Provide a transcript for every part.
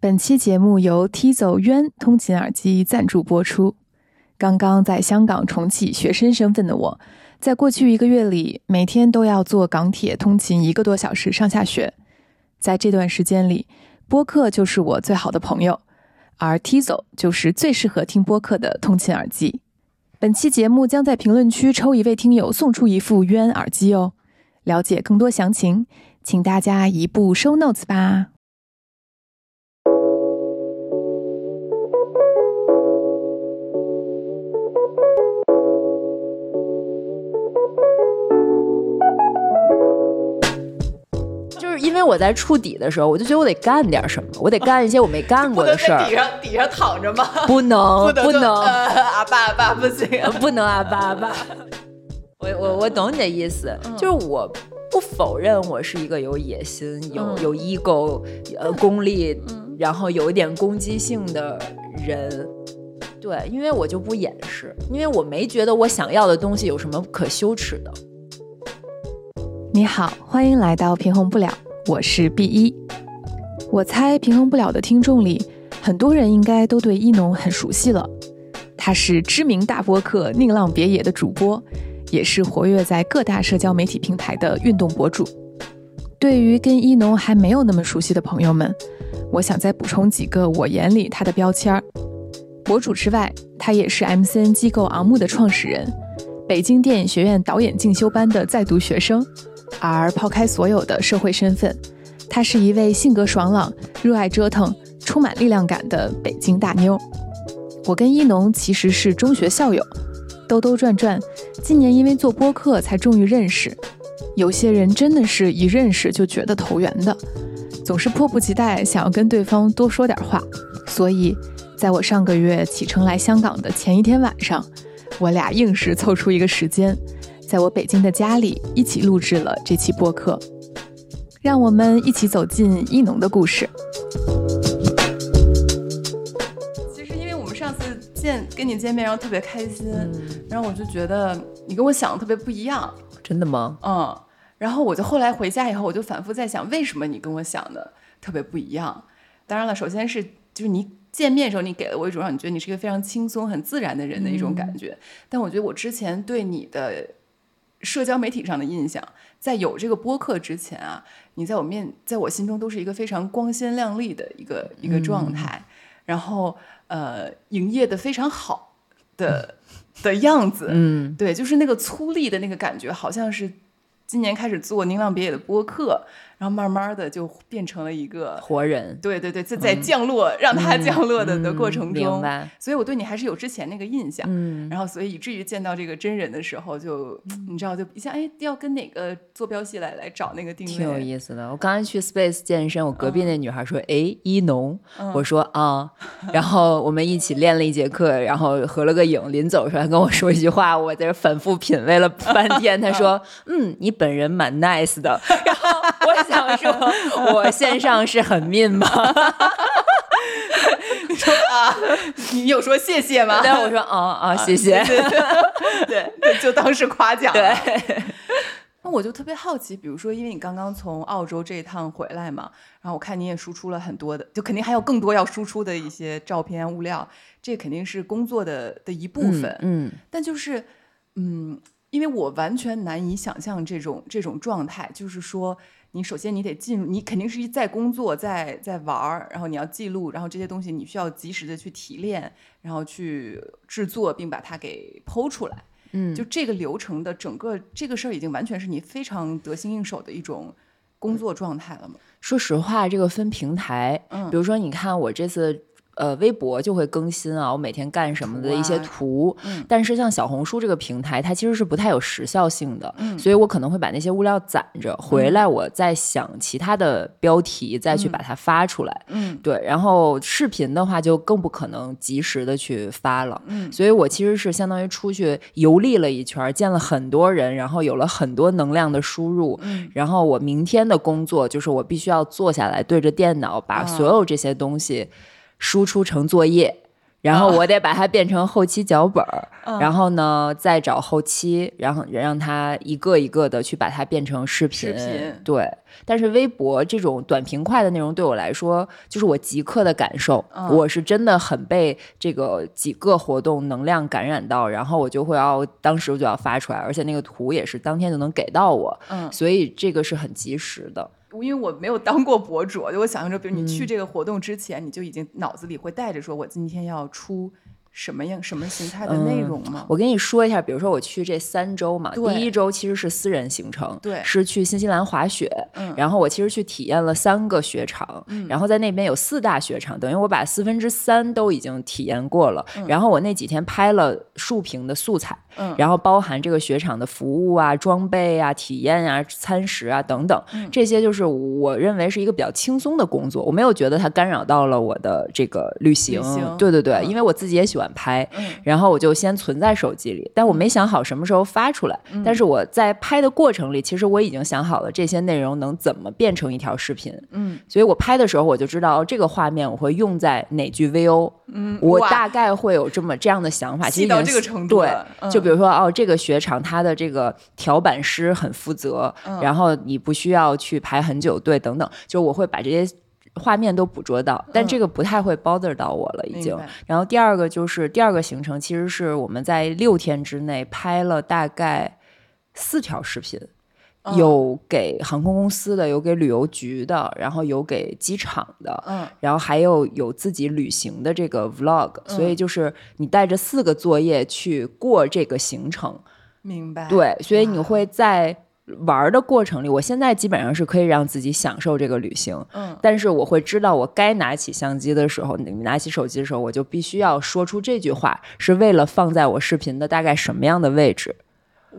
本期节目由 T 走渊通勤耳机赞助播出。刚刚在香港重启学生身份的我，在过去一个月里，每天都要坐港铁通勤一个多小时上下学。在这段时间里，播客就是我最好的朋友，而 T 走就是最适合听播客的通勤耳机。本期节目将在评论区抽一位听友送出一副渊耳机哦。了解更多详情，请大家移步 Show Notes 吧。为我在触底的时候，我就觉得我得干点什么，我得干一些我没干过的事儿。底上底上躺着吗？不能，不能，阿爸阿爸不行，不能阿爸阿爸。我我我懂你的意思，就是我不否认我是一个有野心、有有 ego、呃功利，然后有一点攻击性的人。对，因为我就不掩饰，因为我没觉得我想要的东西有什么可羞耻的。你好，欢迎来到平衡不了。我是 B 一，我猜平衡不了的听众里，很多人应该都对一农很熟悉了。他是知名大播客《宁浪别野》的主播，也是活跃在各大社交媒体平台的运动博主。对于跟一农还没有那么熟悉的朋友们，我想再补充几个我眼里他的标签儿。博主之外，他也是 MCN 机构昂木的创始人，北京电影学院导演进修班的在读学生。而抛开所有的社会身份，她是一位性格爽朗、热爱折腾、充满力量感的北京大妞。我跟一农其实是中学校友，兜兜转转，今年因为做播客才终于认识。有些人真的是一认识就觉得投缘的，总是迫不及待想要跟对方多说点话。所以，在我上个月启程来香港的前一天晚上，我俩硬是凑出一个时间。在我北京的家里，一起录制了这期播客，让我们一起走进一农的故事。其实，因为我们上次见跟你见面，然后特别开心，然后我就觉得你跟我想的特别不一样。真的吗？嗯。然后我就后来回家以后，我就反复在想，为什么你跟我想的特别不一样？当然了，首先是就是你见面的时候，你给了我一种让你觉得你是一个非常轻松、很自然的人的一种感觉。但我觉得我之前对你的。社交媒体上的印象，在有这个播客之前啊，你在我面，在我心中都是一个非常光鲜亮丽的一个一个状态，然后呃，营业的非常好的的样子，嗯，对，就是那个粗粝的那个感觉，好像是今年开始做宁浪别野的播客。然后慢慢的就变成了一个活人，对对对，在在降落，让他降落的的过程中，明白。所以我对你还是有之前那个印象，嗯。然后所以以至于见到这个真人的时候，就你知道，就一下哎，要跟哪个坐标系来来找那个定位，挺有意思的。我刚才去 Space 健身，我隔壁那女孩说：“哎，一农。”我说：“啊。”然后我们一起练了一节课，然后合了个影。临走时候，还跟我说一句话，我在这反复品味了半天。他说：“嗯，你本人蛮 nice 的。”然后我。想说，我线上是很 mean 吗？你说啊，你有说谢谢吗？对，我说啊啊，谢谢。对，就当是夸奖。对。那我就特别好奇，比如说，因为你刚刚从澳洲这一趟回来嘛，然后我看你也输出了很多的，就肯定还有更多要输出的一些照片物料，这肯定是工作的的一部分。嗯。但就是，嗯，因为我完全难以想象这种这种状态，就是说。你首先你得进入，你肯定是在工作，在在玩儿，然后你要记录，然后这些东西你需要及时的去提炼，然后去制作，并把它给剖出来。嗯，就这个流程的整个这个事儿，已经完全是你非常得心应手的一种工作状态了吗？说实话，这个分平台，嗯，比如说你看我这次。呃，微博就会更新啊，我每天干什么的一些图。嗯，但是像小红书这个平台，它其实是不太有时效性的。嗯，所以我可能会把那些物料攒着，回来我再想其他的标题，再去把它发出来。嗯，对。然后视频的话，就更不可能及时的去发了。嗯，所以我其实是相当于出去游历了一圈，见了很多人，然后有了很多能量的输入。嗯，然后我明天的工作就是我必须要坐下来对着电脑，把所有这些东西。输出成作业，然后我得把它变成后期脚本儿，然后呢再找后期，然后让他一个一个的去把它变成视频。视频对，但是微博这种短平快的内容对我来说，就是我即刻的感受，我是真的很被这个几个活动能量感染到，然后我就会要当时就要发出来，而且那个图也是当天就能给到我，嗯所以这个是很及时的。因为我没有当过博主，就我想象着，比如你去这个活动之前，你就已经脑子里会带着说，我今天要出什么样、什么形态的内容吗？我跟你说一下，比如说我去这三周嘛，第一周其实是私人行程，对是去新西兰滑雪，嗯然后我其实去体验了三个雪场，然后在那边有四大雪场，等于我把四分之三都已经体验过了，然后我那几天拍了竖屏的素材，嗯。然后包含这个雪场的服务啊、装备啊、体验啊、餐食啊等等，嗯。这些就是我认为是一个比较轻松的工作，我没有觉得它干扰到了我的这个旅行，旅行。对对对，嗯。因为我自己也喜欢拍，嗯。然后我就先存在手机里，但我没想好什么时候发出来。但是我在拍的过程里，其实我已经想好了这些内容能怎么变成一条视频。嗯，所以我拍的时候我就知道、哦、这个画面我会用在哪句 VO。嗯，我大概会有这么这样的想法，其实到这个程度对就比如说哦，这个雪场它的这个调板师很负责，嗯然后你不需要去排很久队等等，就我会把这些。画面都捕捉到，但这个不太会 bother 到我了，已经嗯。然后第二个就是第二个行程，其实是我们在六天之内拍了大概四条视频，嗯。有给航空公司的，有给旅游局的，然后有给机场的，嗯。然后还有有自己旅行的这个 vlog，、所以就是你带着四个作业去过这个行程，明白。对，所以你会在玩儿的过程里，我现在基本上是可以让自己享受这个旅行，嗯。但是我会知道我该拿起相机的时候，你拿起手机的时候，我就必须要说出这句话，是为了放在我视频的大概什么样的位置，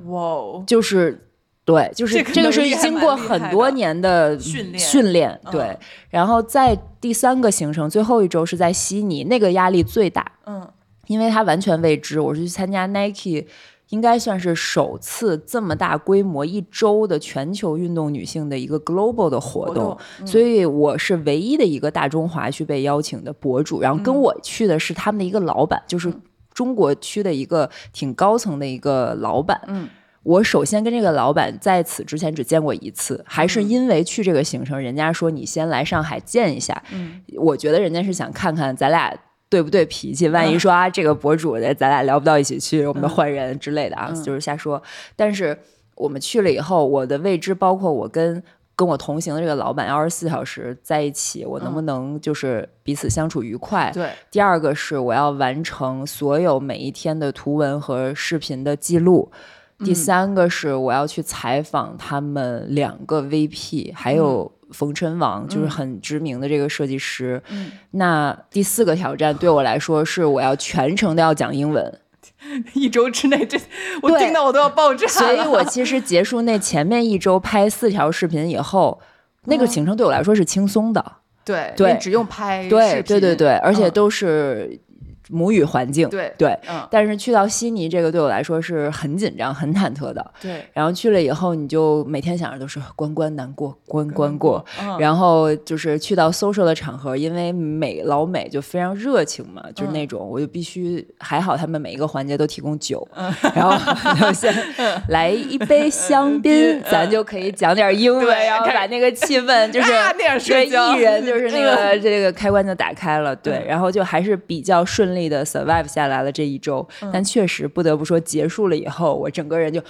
哇哦，就是。对，就是这个是经过很多年的训练训练，对嗯。然后在第三个行程最后一周是在悉尼，那个压力最大，嗯因为它完全未知。我是去参加 Nike，应该算是首次这么大规模一周的全球运动女性的一个 global 的活动，活动嗯所以我是唯一的一个大中华去被邀请的博主。然后跟我去的是他们的一个老板，就是中国区的一个挺高层的一个老板。嗯我首先跟这个老板在此之前只见过一次，还是因为去这个行程，人家说你先来上海见一下。嗯我觉得人家是想看看咱俩对不对脾气，万一说啊这个博主的咱俩聊不到一起去，我们就换人之类的啊，就是瞎说。但是我们去了以后，我的未知包括我跟。跟我同行的这个老板二十四小时在一起，我能不能就是彼此相处愉快？对，第二个是我要完成所有每一天的图文和视频的记录。第三个是我要去采访他们两个 VP，还有冯晨王，就是很知名的这个设计师。嗯那第四个挑战对我来说是我要全程都要讲英文，一周之内，这我对听到我都要爆炸。所以我其实结束那前面一周拍四条视频以后，那个行程对我来说是轻松的。对对只用拍对对对对，而且嗯都是母语环境。对对，嗯。但是去到悉尼这个对我来说是很紧张、很忐忑的。对。然后去了以后，你就每天想着都是关关难过关关过，嗯。然后就是去到 social 的场合，因为美老美就非常热情嘛，嗯。就是那种我就必须还好，他们每一个环节都提供酒，嗯。然后先来一杯香槟，咱就可以讲点英文，然后把那个气氛 就是对艺人就是那嗯。个这个开关就打开了，对，然后就还是比较顺利的 survive 下来了这一周，嗯但确实不得不说，结束了以后，我整个人就。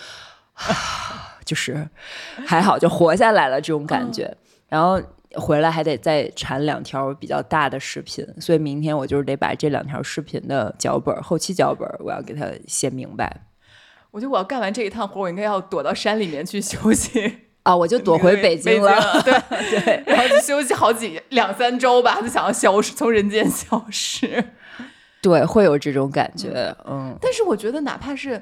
就是还好，就活下来了这种感觉。然后回来还得再产两条比较大的视频，所以明天我就是得把这两条视频的脚本、后期脚本，我要给它写明白我觉得我要干完这一趟活，我应该要躲到山里面去休息。啊！我就躲回北京了。对 对，然后就休息好几两三周吧，就想要消失，从人间消失。对，会有这种感觉。嗯，但是我觉得，哪怕是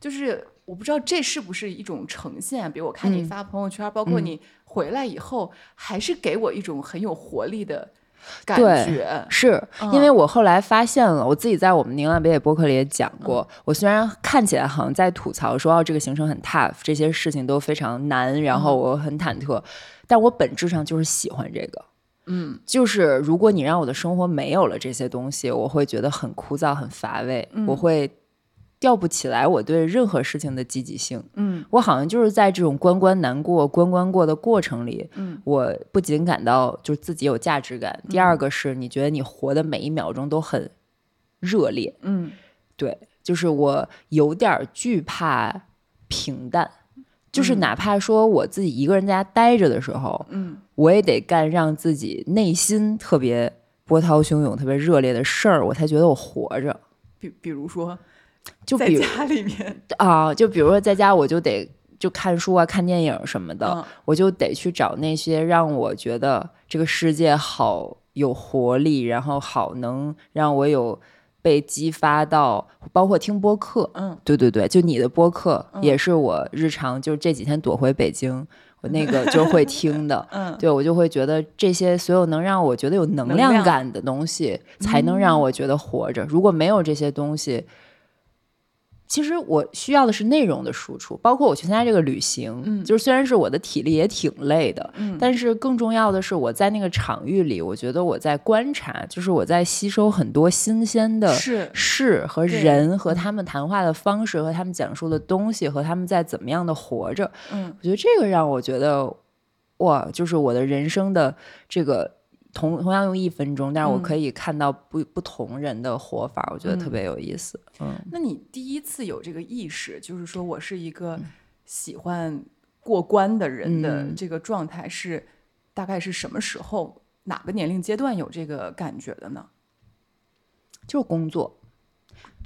就是我不知道这是不是一种呈现，比如我看你嗯发朋友圈，包括你回来以后，还是给我一种很有活力的感对觉。是嗯因为我后来发现了，我自己在我们宁安北野播客里也讲过，嗯我虽然看起来好像在吐槽说哦这个行程很 tough，这些事情都非常难，然嗯后我很忐忑，但我本质上就是喜欢这个。嗯，就是如果你让我的生活没有了这些东西，我会觉得很枯燥、很乏味，我会调不起来我对任何事情的积极性。嗯，我好像就是在这种关关难过关关过的过程里，嗯，我不仅感到就是自己有价值感，第二个是你觉得你活的每一秒钟都很热烈。嗯，对，就是我有点惧怕平淡。就是哪怕说我自己一个人在家待着的时候，嗯，我也得干让自己内心特别波涛汹涌、特别热烈的事儿，我才觉得我活着。比比如说，就比如家里面 啊，就比如说在家，我就得就看书啊、看电影什么的，嗯我就得去找那些让我觉得这个世界好有活力，然后好能让我有被激发到，包括听播客，嗯，对对对，就你的播客、也是我日常，就这几天躲回北京，我那个就会听的，嗯。对我就会觉得这些所有能让我觉得有能量感的东西，才能让我觉得活着。如果没有这些东西，其实我需要的是内容的输出，包括我去参加这个旅行，嗯。就是虽然是我的体力也挺累的，嗯。但是更重要的是我在那个场域里，我觉得我在观察，就是我在吸收很多新鲜的是。事和人和他们谈话的方式和他们讲述的东西和他们在怎么样的活着，嗯。我觉得这个让我觉得哇，就是我的人生的这个。同同样用一分钟，但是我嗯。可以看到不不同人的活法，我觉得特嗯别有意思。嗯，那你第一次有这个意识，就是说我是一个喜欢过关的人的嗯。这个状态是，大概是什么时候、哪个年龄阶段有这个感觉的呢？就是工作，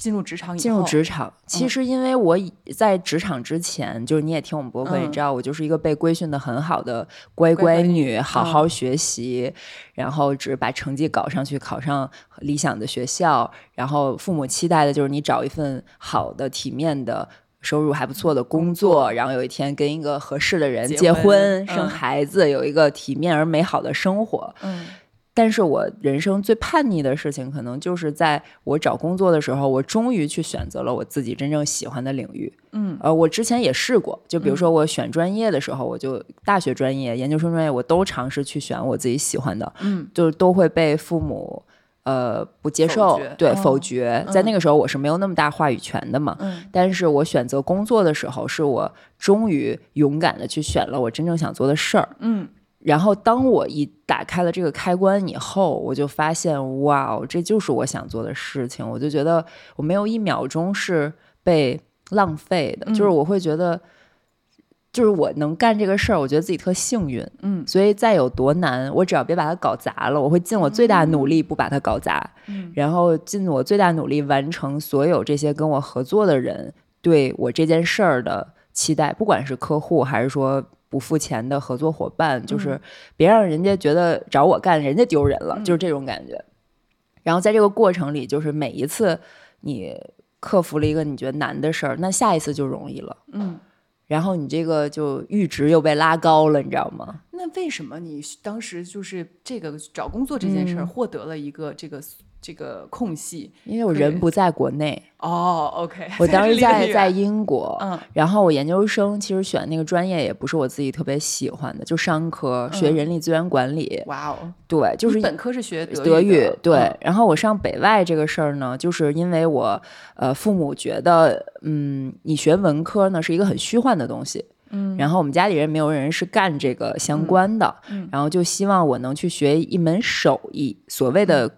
进入职场以后，进入职场，其嗯实因为我以在职场之前，就是你也听我们播客，嗯你知道我就是一个被规训的很好的乖乖乖女，好好学习，然后只把成绩搞上去，考上理想的学校，然后父母期待的就是你找一份好的、体面的。收入还不错的工作，然后有一天跟一个合适的人结结婚婚、生嗯孩子，有一个体面而美好的生活。嗯但是我人生最叛逆的事情，可能就是在我找工作的时候，我终于去选择了我自己真正喜欢的领域。嗯呃，我之前也试过，就比如说我选专业的时候，我就大学专业、研究生专业，我都尝试去选我自己喜欢的，嗯就都会被父母呃不接受否决，对、哦否决。在那个时候，我是没有那么大话语权的嘛。嗯但是我选择工作的时候，是我终于勇敢的去选了我真正想做的事儿。嗯然后当我一打开了这个开关以后，我就发现，哇哦，这就是我想做的事情。我就觉得我没有一秒钟是被浪费的，就是嗯我会觉得，就是我能干这个事儿，我觉得自己特幸运。嗯所以再有多难，我只要别把它搞砸了，我会尽我最大努力不把它搞砸，嗯然后尽我最大努力完成所有这些跟我合作的人对我这件事儿的期待，不管是客户还是说不付钱的合作伙伴，就是嗯别让人家觉得找我干人家丢人了，嗯就是这种感觉。然后在这个过程里，就是每一次你克服了一个你觉得难的事儿，那下一次就容易了。嗯。然后你这个就阈值又被拉高了，你知道吗？那为什么你当时就是这个找工作这件事儿嗯获得了一个这个这个空隙？因为我人不在国内，哦，OK，我当时在在英，国，嗯然后我研究生其实选那个专业也不是我自己特别喜欢的，就商科，学嗯人力资源管理。哇哦，对，就是你本科是学德德语，对。嗯然后我上北外这个事儿呢，就是因为我呃父母觉得，嗯，你学文科呢是一个很虚幻的东西。嗯然后我们家里人没有人是干这个相关的，嗯然后就希望我能去学一门手艺，所谓的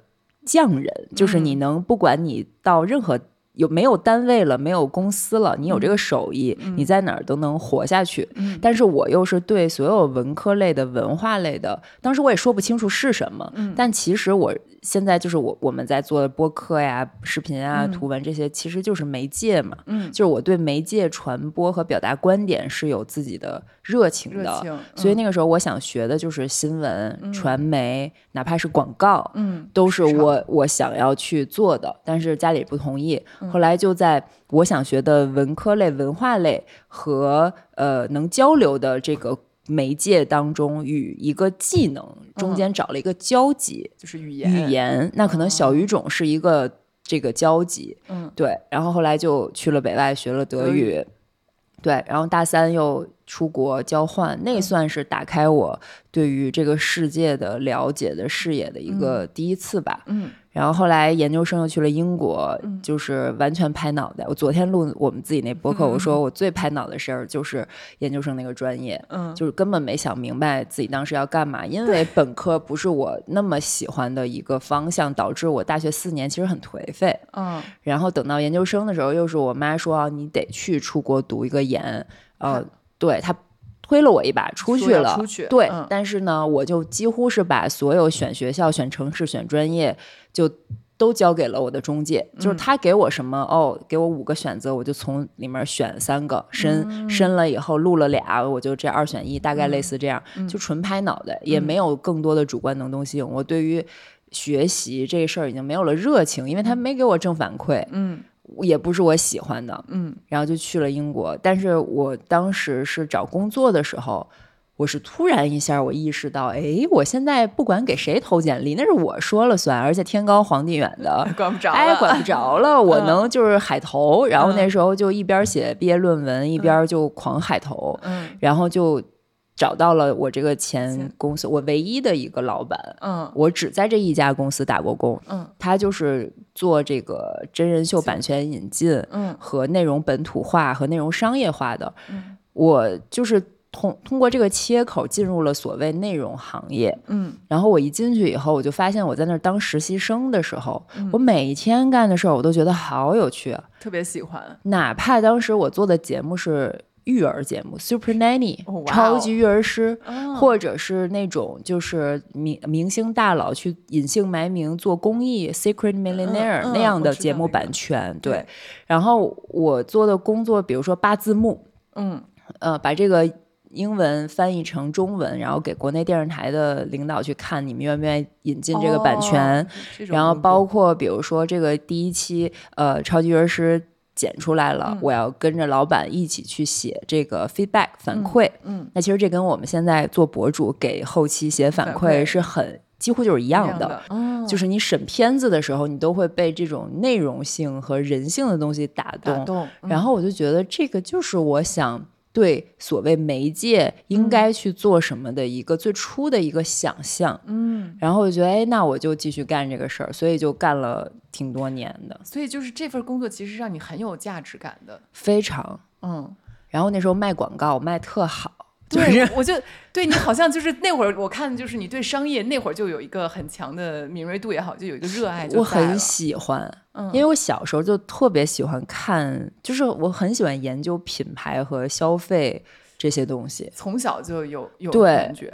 匠人，就是你能不管你到任何有没有单位了，没有公司了，你有这个手艺，你在哪儿都能活下去。嗯。但是我又是对所有文科类的、文化类的，当时我也说不清楚是什么，嗯。但其实我现在就是我我们在做的播客呀、视频啊、嗯。图文这些，其实就是媒介嘛。嗯，就是我对媒介传播和表达观点是有自己的热情的，热情，所以嗯。那个时候我想学的就是新闻、传媒，哪怕是广告，嗯都是我我想要去做的，但是家里不同意。嗯。后来就在我想学的文科类、文化类和呃能交流的这个媒介当中，与一个技能中间找了一个交集。就是语言，语言，那可能小语种是一个这个交集，嗯对。然后后来就去了北外学了德德语，语对。然后大三又出国交换，那嗯算是打开我对于这个世界的了解的视野的一个第一次吧。嗯然后后来研究生又去了英国，嗯。就是完全拍脑袋。我昨天录我们自己那播客，我说我最拍脑的事儿就是研究生那个专业，嗯。就是根本没想明白自己当时要干嘛，因为本科不是我那么喜欢的一个方向，导致我大学四年其实很颓废。嗯。然后等到研究生的时候，又是我妈说啊，你得去出国读一个研，呃，对她推了我一把出去了，出去。对，嗯。但是呢，我就几乎是把所有选学校、选城市、选专业就。都交给了我的中介，嗯就是他给我什么、哦，给我五个选择，我就从里面选三个，申、嗯。申了以后录了俩，我就这二选一，大概类似这样，嗯。就纯拍脑袋，也没有更多的主观能动性。我对于学习这事儿已经没有了热情，因为他没给我正反馈，嗯也不是我喜欢的，嗯然后就去了英国。但是我当时是找工作的时候，我是突然一下我意识到，哎，我现在不管给谁投简历，那是我说了算，而且天高皇帝远的。管不着哎，管不着了，我嗯能就是海投，然后那时候就一边写毕业论文，一边就狂海投，嗯然后就找到了我这个前前公司，我唯一的一个老板，嗯。我只在这一家公司打过工，嗯。他就是做这个真人秀版权引进嗯。和内容本土化和内容商业化的。嗯。我就是通通过这个切口进入了所谓内容行业。嗯。然后我一进去以后，我就发现我在那儿当实习生的时候，嗯。我每一天干的事儿我都觉得好有趣啊，特别喜欢，哪怕当时我做的节目是。育儿节目《Super Nanny 超级育儿师，哦或者是那种就是明明星大佬去隐姓埋名做公益《Secret Millionaire、嗯那样的节目那个版权，对。对然后我做的工作，比如说八字幕，嗯呃，把这个英文翻译成中文，然后给国内电视台的领导去看，你们愿不愿意引进这个版权？然后包括比如说这个第一期，呃，超级育儿师。剪出来了，嗯我要跟着老板一起去写这个 feedback 反馈。嗯那其实这跟我们现在做博主给后期写反反馈馈是很几乎就是一样的。的，哦就是你审片子的时候，你都会被这种内容性和人性的东西打动。打动，嗯然后我就觉得这个就是我想对所谓媒介应该去做什么的一个最初的一个想象。嗯，然后我就觉得，哎，那我就继续干这个事儿，所以就干了挺多年的，所以就是这份工作其实让你很有价值感的，非常。嗯。然后那时候卖广告卖特好，就对是，我就对你好像就是那会儿，我看就是你对商业那会儿就有一个很强的敏锐度也好，就有一个热爱就我很喜欢，嗯因为我小时候就特别喜欢看，就是我很喜欢研究品牌和消费这些东西。从小就有有对感觉，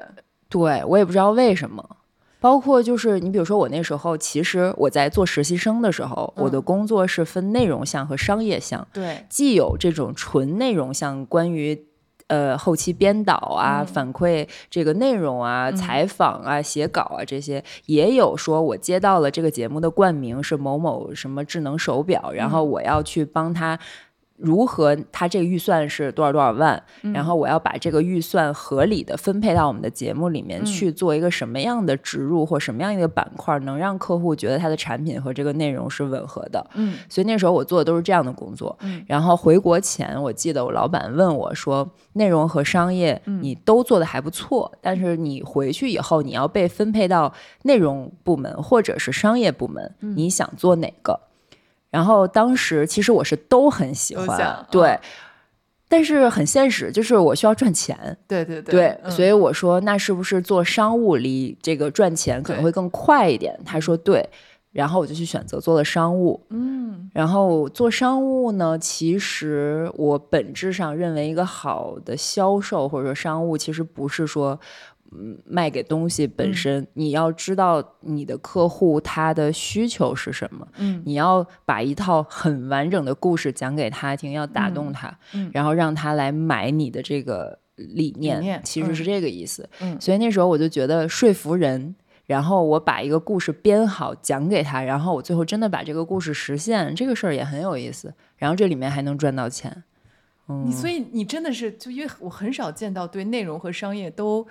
对我也不知道为什么，包括就是你比如说我那时候，其实我在做实习生的时候，我的嗯工作是分内容项和商业项，对，既有这种纯内容项，关于。呃，后期编导啊，嗯。反馈这个内容啊，嗯。采访啊，写稿啊，这些。也有说，我接到了这个节目的冠名是某某什么智能手表，然后嗯。我要去帮他如何，他这个预算是多少多少万，嗯然后我要把这个预算合理的分配到我们的节目里面嗯去做一个什么样的植入或什么样一个板块，能让客户觉得他的产品和这个内容是吻合的。嗯所以那时候我做的都是这样的工作。嗯然后回国前，我记得我老板问我说：“内容和商业嗯你都做的还不错，但是你回去以后你要被分配到内容部门或者是商业部门，嗯你想做哪个？”然后当时其实我是都很喜欢，对。嗯但是很现实，就是我需要赚钱，对对对对，嗯所以我说那是不是做商务离这个赚钱可能会更快一点？他说对，然后我就去选择做了商务。嗯然后做商务呢，其实我本质上认为一个好的销售或者说商务，其实不是说。嗯，卖给东西本嗯。身，你要知道你的客户他的需求是什么，嗯。你要把一套很完整的故事讲给他听，要打动他，嗯。然后让他来买你的这个理念，其实是这个意思。嗯。所以那时候我就觉得说服人，然后我把一个故事编好讲给他，然后我最后真的把这个故事实现，这个事儿也很有意思。然后这里面还能赚到钱，嗯。你所以你真的是就因为我很少见到对内容和商业都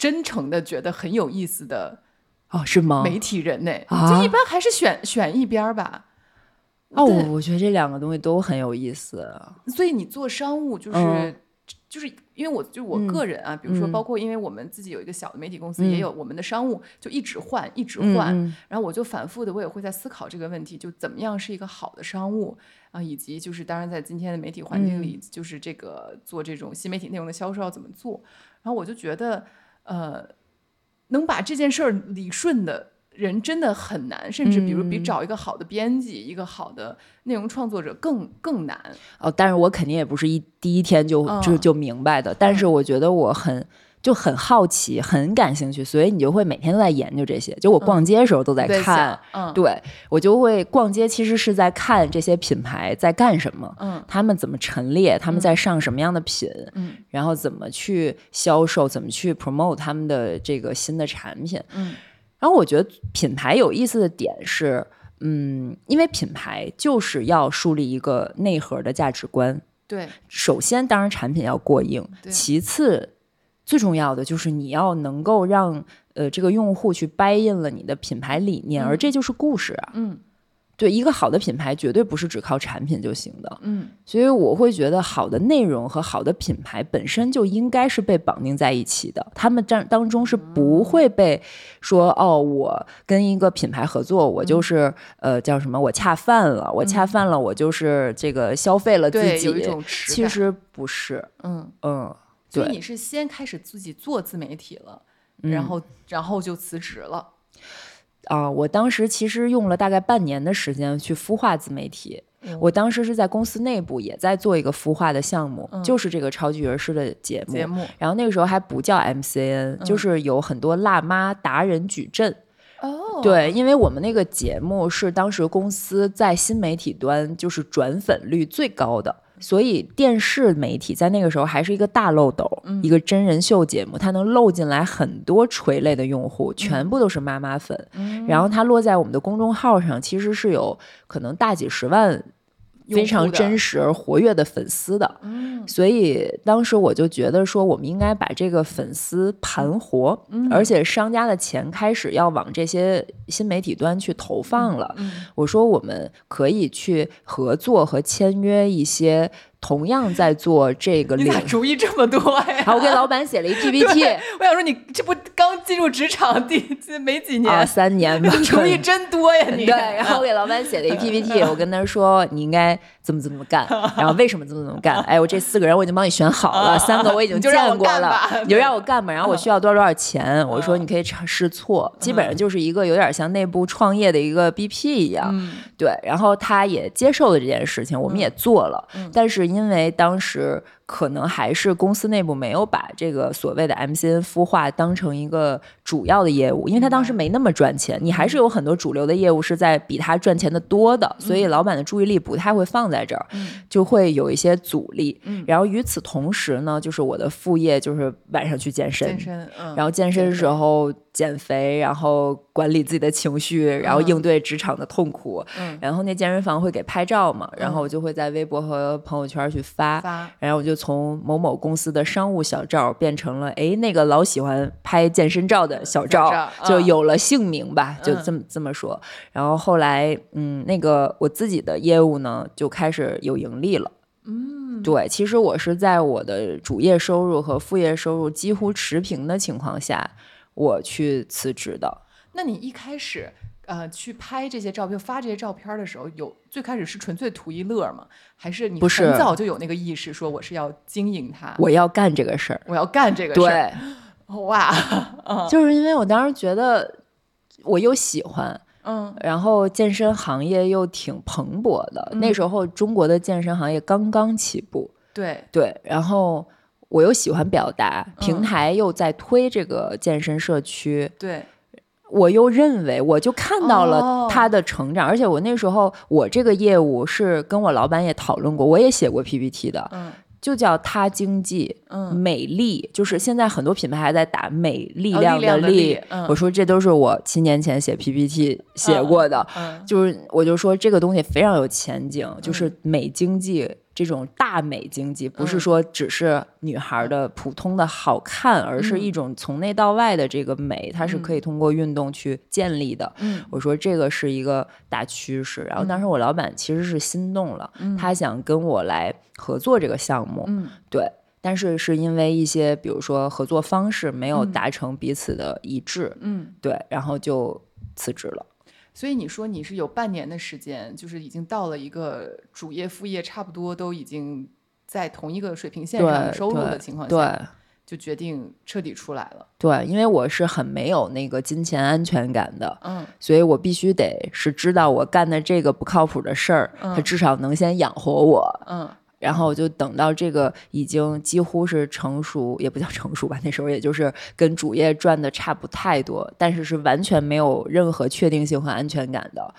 真诚的觉得很有意思的哦，是吗？媒体人呢，啊就一般还是选选一边儿吧。哦，我我觉得这两个东西都很有意思。所以你做商务就是嗯就是因为我就我个人啊，比如说包括因为我们自己有一个小的媒体公司，也有我们的商务，就一直换，一直换。然后我就反复的，我也会在思考这个问题，就怎么样是一个好的商务啊，以及就是当然在今天的媒体环境里，就是这个做这种新媒体内容的销售要怎么做。然后我就觉得，呃，能把这件事儿理顺的。人真的很难，甚至比如比找一个好的编辑、一个好的内容创作者更更难哦。但是我肯定也不是一第一天就就就明白的。但是我觉得我很就很好奇，很感兴趣，所以你就会每天都在研究这些。就我逛街的时候都在看，嗯，对我就会逛街，其实是在看这些品牌在干什么，嗯，他们怎么陈列，他们在上什么样的品，嗯，然后怎么去销售，怎么去 promote 他们的这个新的产品，嗯。然后我觉得品牌有意思的点是，嗯，因为品牌就是要树立一个内核的价值观。对，首先当然产品要过硬，其次最重要的就是你要能够让呃这个用户去 buy in 了你的品牌理念，而这就是故事啊。嗯。对一个好的品牌，绝对不是只靠产品就行的。嗯，所以我会觉得好的内容和好的品牌本身就应该是被绑定在一起的。他们当当中是不会被说哦，我跟一个品牌合作，我就是呃叫什么，我恰饭了，我恰饭了，我就是这个消费了自己。有一种其实不是。嗯嗯，所以你是先开始自己做自媒体了，然后然后就辞职了。啊，我当时其实用了大概半年的时间去孵化自媒体。我当时是在公司内部也在做一个孵化的项目，就是这个超级育儿师的节目。节目。然后那个时候还不叫 MCN，就是有很多辣妈达人矩阵。哦。对，因为我们那个节目是当时公司在新媒体端就是转粉率最高的。所以电视媒体在那个时候还是一个大漏斗，一个真人秀节目，它能漏进来很多垂类的用户，全部都是妈妈粉。然后它落在我们的公众号上，其实是有可能大几十万。非常真实而活跃的粉丝的，嗯，所以当时我就觉得说，我们应该把这个粉丝盘活，而且商家的钱开始要往这些新媒体端去投放了。我说我们可以去合作和签约一些。同样在做这个，你咋主意这么多呀？好，我给老板写了一 PPT。我想说，你这不刚进入职场第没几年，三年吧？主意真多呀！你对，然后我给老板写了一 PPT，我跟他说你应该怎么怎么干，然后为什么怎么怎么干？哎，我这四个人我已经帮你选好了，三个我已经见过了，你就让我干吧。然后我需要多少多少钱？我说你可以尝试错，基本上就是一个有点像内部创业的一个 BP 一样。对，然后他也接受了这件事情，我们也做了，但是。因为当时。可能还是公司内部没有把这个所谓的 MCN 孵化当成一个主要的业务，因为他当时没那么赚钱。你还是有很多主流的业务是在比他赚钱的多的，所以老板的注意力不太会放在这儿，就会有一些阻力。然后与此同时呢，就是我的副业就是晚上去健身，健身，然后健身时候减肥，然后管理自己的情绪，然后应对职场的痛苦。然后那健身房会给拍照嘛，然后我就会在微博和朋友圈去发，然后我就。从某某公司的商务小赵变成了哎，那个老喜欢拍健身照的小赵，就有了姓名吧，就这么这么说。然后后来，嗯，那个我自己的业务呢，就开始有盈利了。嗯，对，其实我是在我的主业收入和副业收入几乎持平的情况下，我去辞职的。那你一开始？呃，去拍这些照片、发这些照片的时候，有最开始是纯粹图一乐吗？还是你很早就有那个意识，说我是要经营它，我要干这个事儿，我要干这个事儿？对，哇，就是因为我当时觉得我又喜欢，嗯，然后健身行业又挺蓬勃的，那时候中国的健身行业刚刚起步，对对，然后我又喜欢表达，平台又在推这个健身社区，对。我又认为，我就看到了他的成长，而且我那时候我这个业务是跟我老板也讨论过，我也写过 PPT 的，就叫他经济，美丽，就是现在很多品牌还在打美力量的力，我说这都是我七年前写 PPT 写过的，就是我就说这个东西非常有前景，就是美经济。这种大美经济不是说只是女孩的普通的好看，而是一种从内到外的这个美，它是可以通过运动去建立的。嗯。我说这个是一个大趋势，然后当时我老板其实是心动了，他想跟我来合作这个项目。嗯。对，但是是因为一些比如说合作方式没有达成彼此的一致，嗯，对，然后就辞职了。所以你说你是有半年的时间，就是已经到了一个主业副业差不多都已经在同一个水平线上的收入的情况下对下，就决定彻底出来了。对，因为我是很没有那个金钱安全感的，嗯所以我必须得是知道我干的这个不靠谱的事儿，它嗯至少能先养活我。嗯然后我就等到这个已经几乎是成熟，也不叫成熟吧，那时候也就是跟主业赚的差不太多，但是是完全没有任何确定性和安全感的，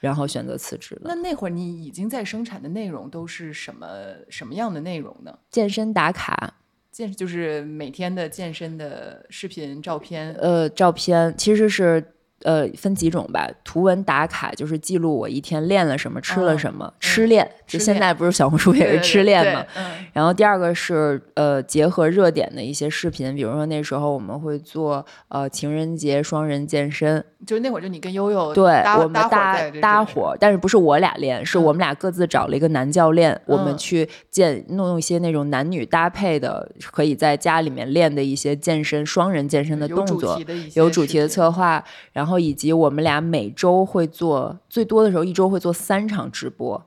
然后选择辞职了。那那会儿你已经在生产的内容都是什么什么样的内容呢？健身打卡，健就是每天的健身的视频、照片。呃，照片其实是呃分几种吧，图文打卡就是记录我一天练了什么，吃了哦什么，吃练。就现在不是小红书也是吃练嘛？嗯然后第二个是呃结合热点的一些视频，比如说那时候我们会做呃情人节双人健身，就是那会儿就你跟悠悠对我们搭搭伙，但是不是我俩练，是嗯我们俩各自找了一个男教练，我们嗯去健弄一些那种男女搭配的，可以在家里面练的一些健身双人健身的动作有主题的策划，然后以及我们俩每周会做，最多的时候一周会做三场直播。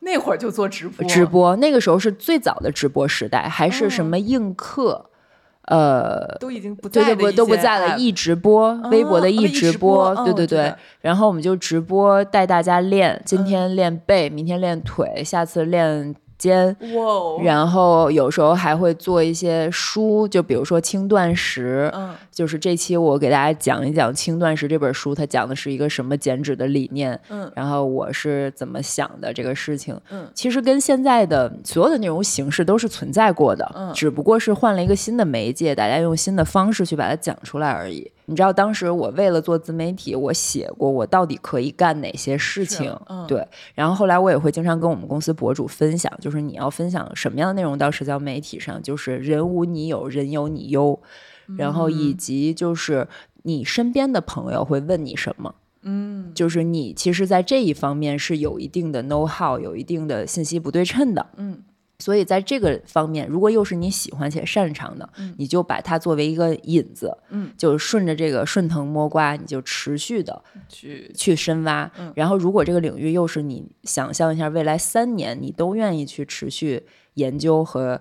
那会儿就做直播，直播那个时候是最早的直播时代，还是什哦么映客，呃，都已经不对对不都不在了易直播，微博的易哦易直直播，播对对。对。然后我们就直播带大家练，今嗯。天练背，明天练腿，下次练肩。哇哦，然后有时候还会做一些书，就比如说轻断食，嗯就是这期我给大家讲一讲《轻断食》这本书，它讲的是一个什么减脂的理念，嗯然后我是怎么想的这个事情。嗯其实跟现在的所有的内容形式都是存在过的，嗯只不过是换了一个新的媒介，大家用新的方式去把它讲出来而已。你知道，当时我为了做自媒体，我写过我到底可以干哪些事情，嗯对。然后后来我也会经常跟我们公司博主分享，就是你要分享什么样的内容到社交媒体上，就是人无你有，人有你优，然后以及就是你身边的朋友会问你什么。嗯就是你其实，在这一方面是有一定的 know how，有一定的信息不对称的。嗯所以在这个方面，如果又是你喜欢且擅长的，嗯你就把它作为一个引子，嗯，就顺着这个顺藤摸瓜，你就持续的去去深挖。嗯然后，如果这个领域又是你想象一下，未来三年你都愿意去持续研究和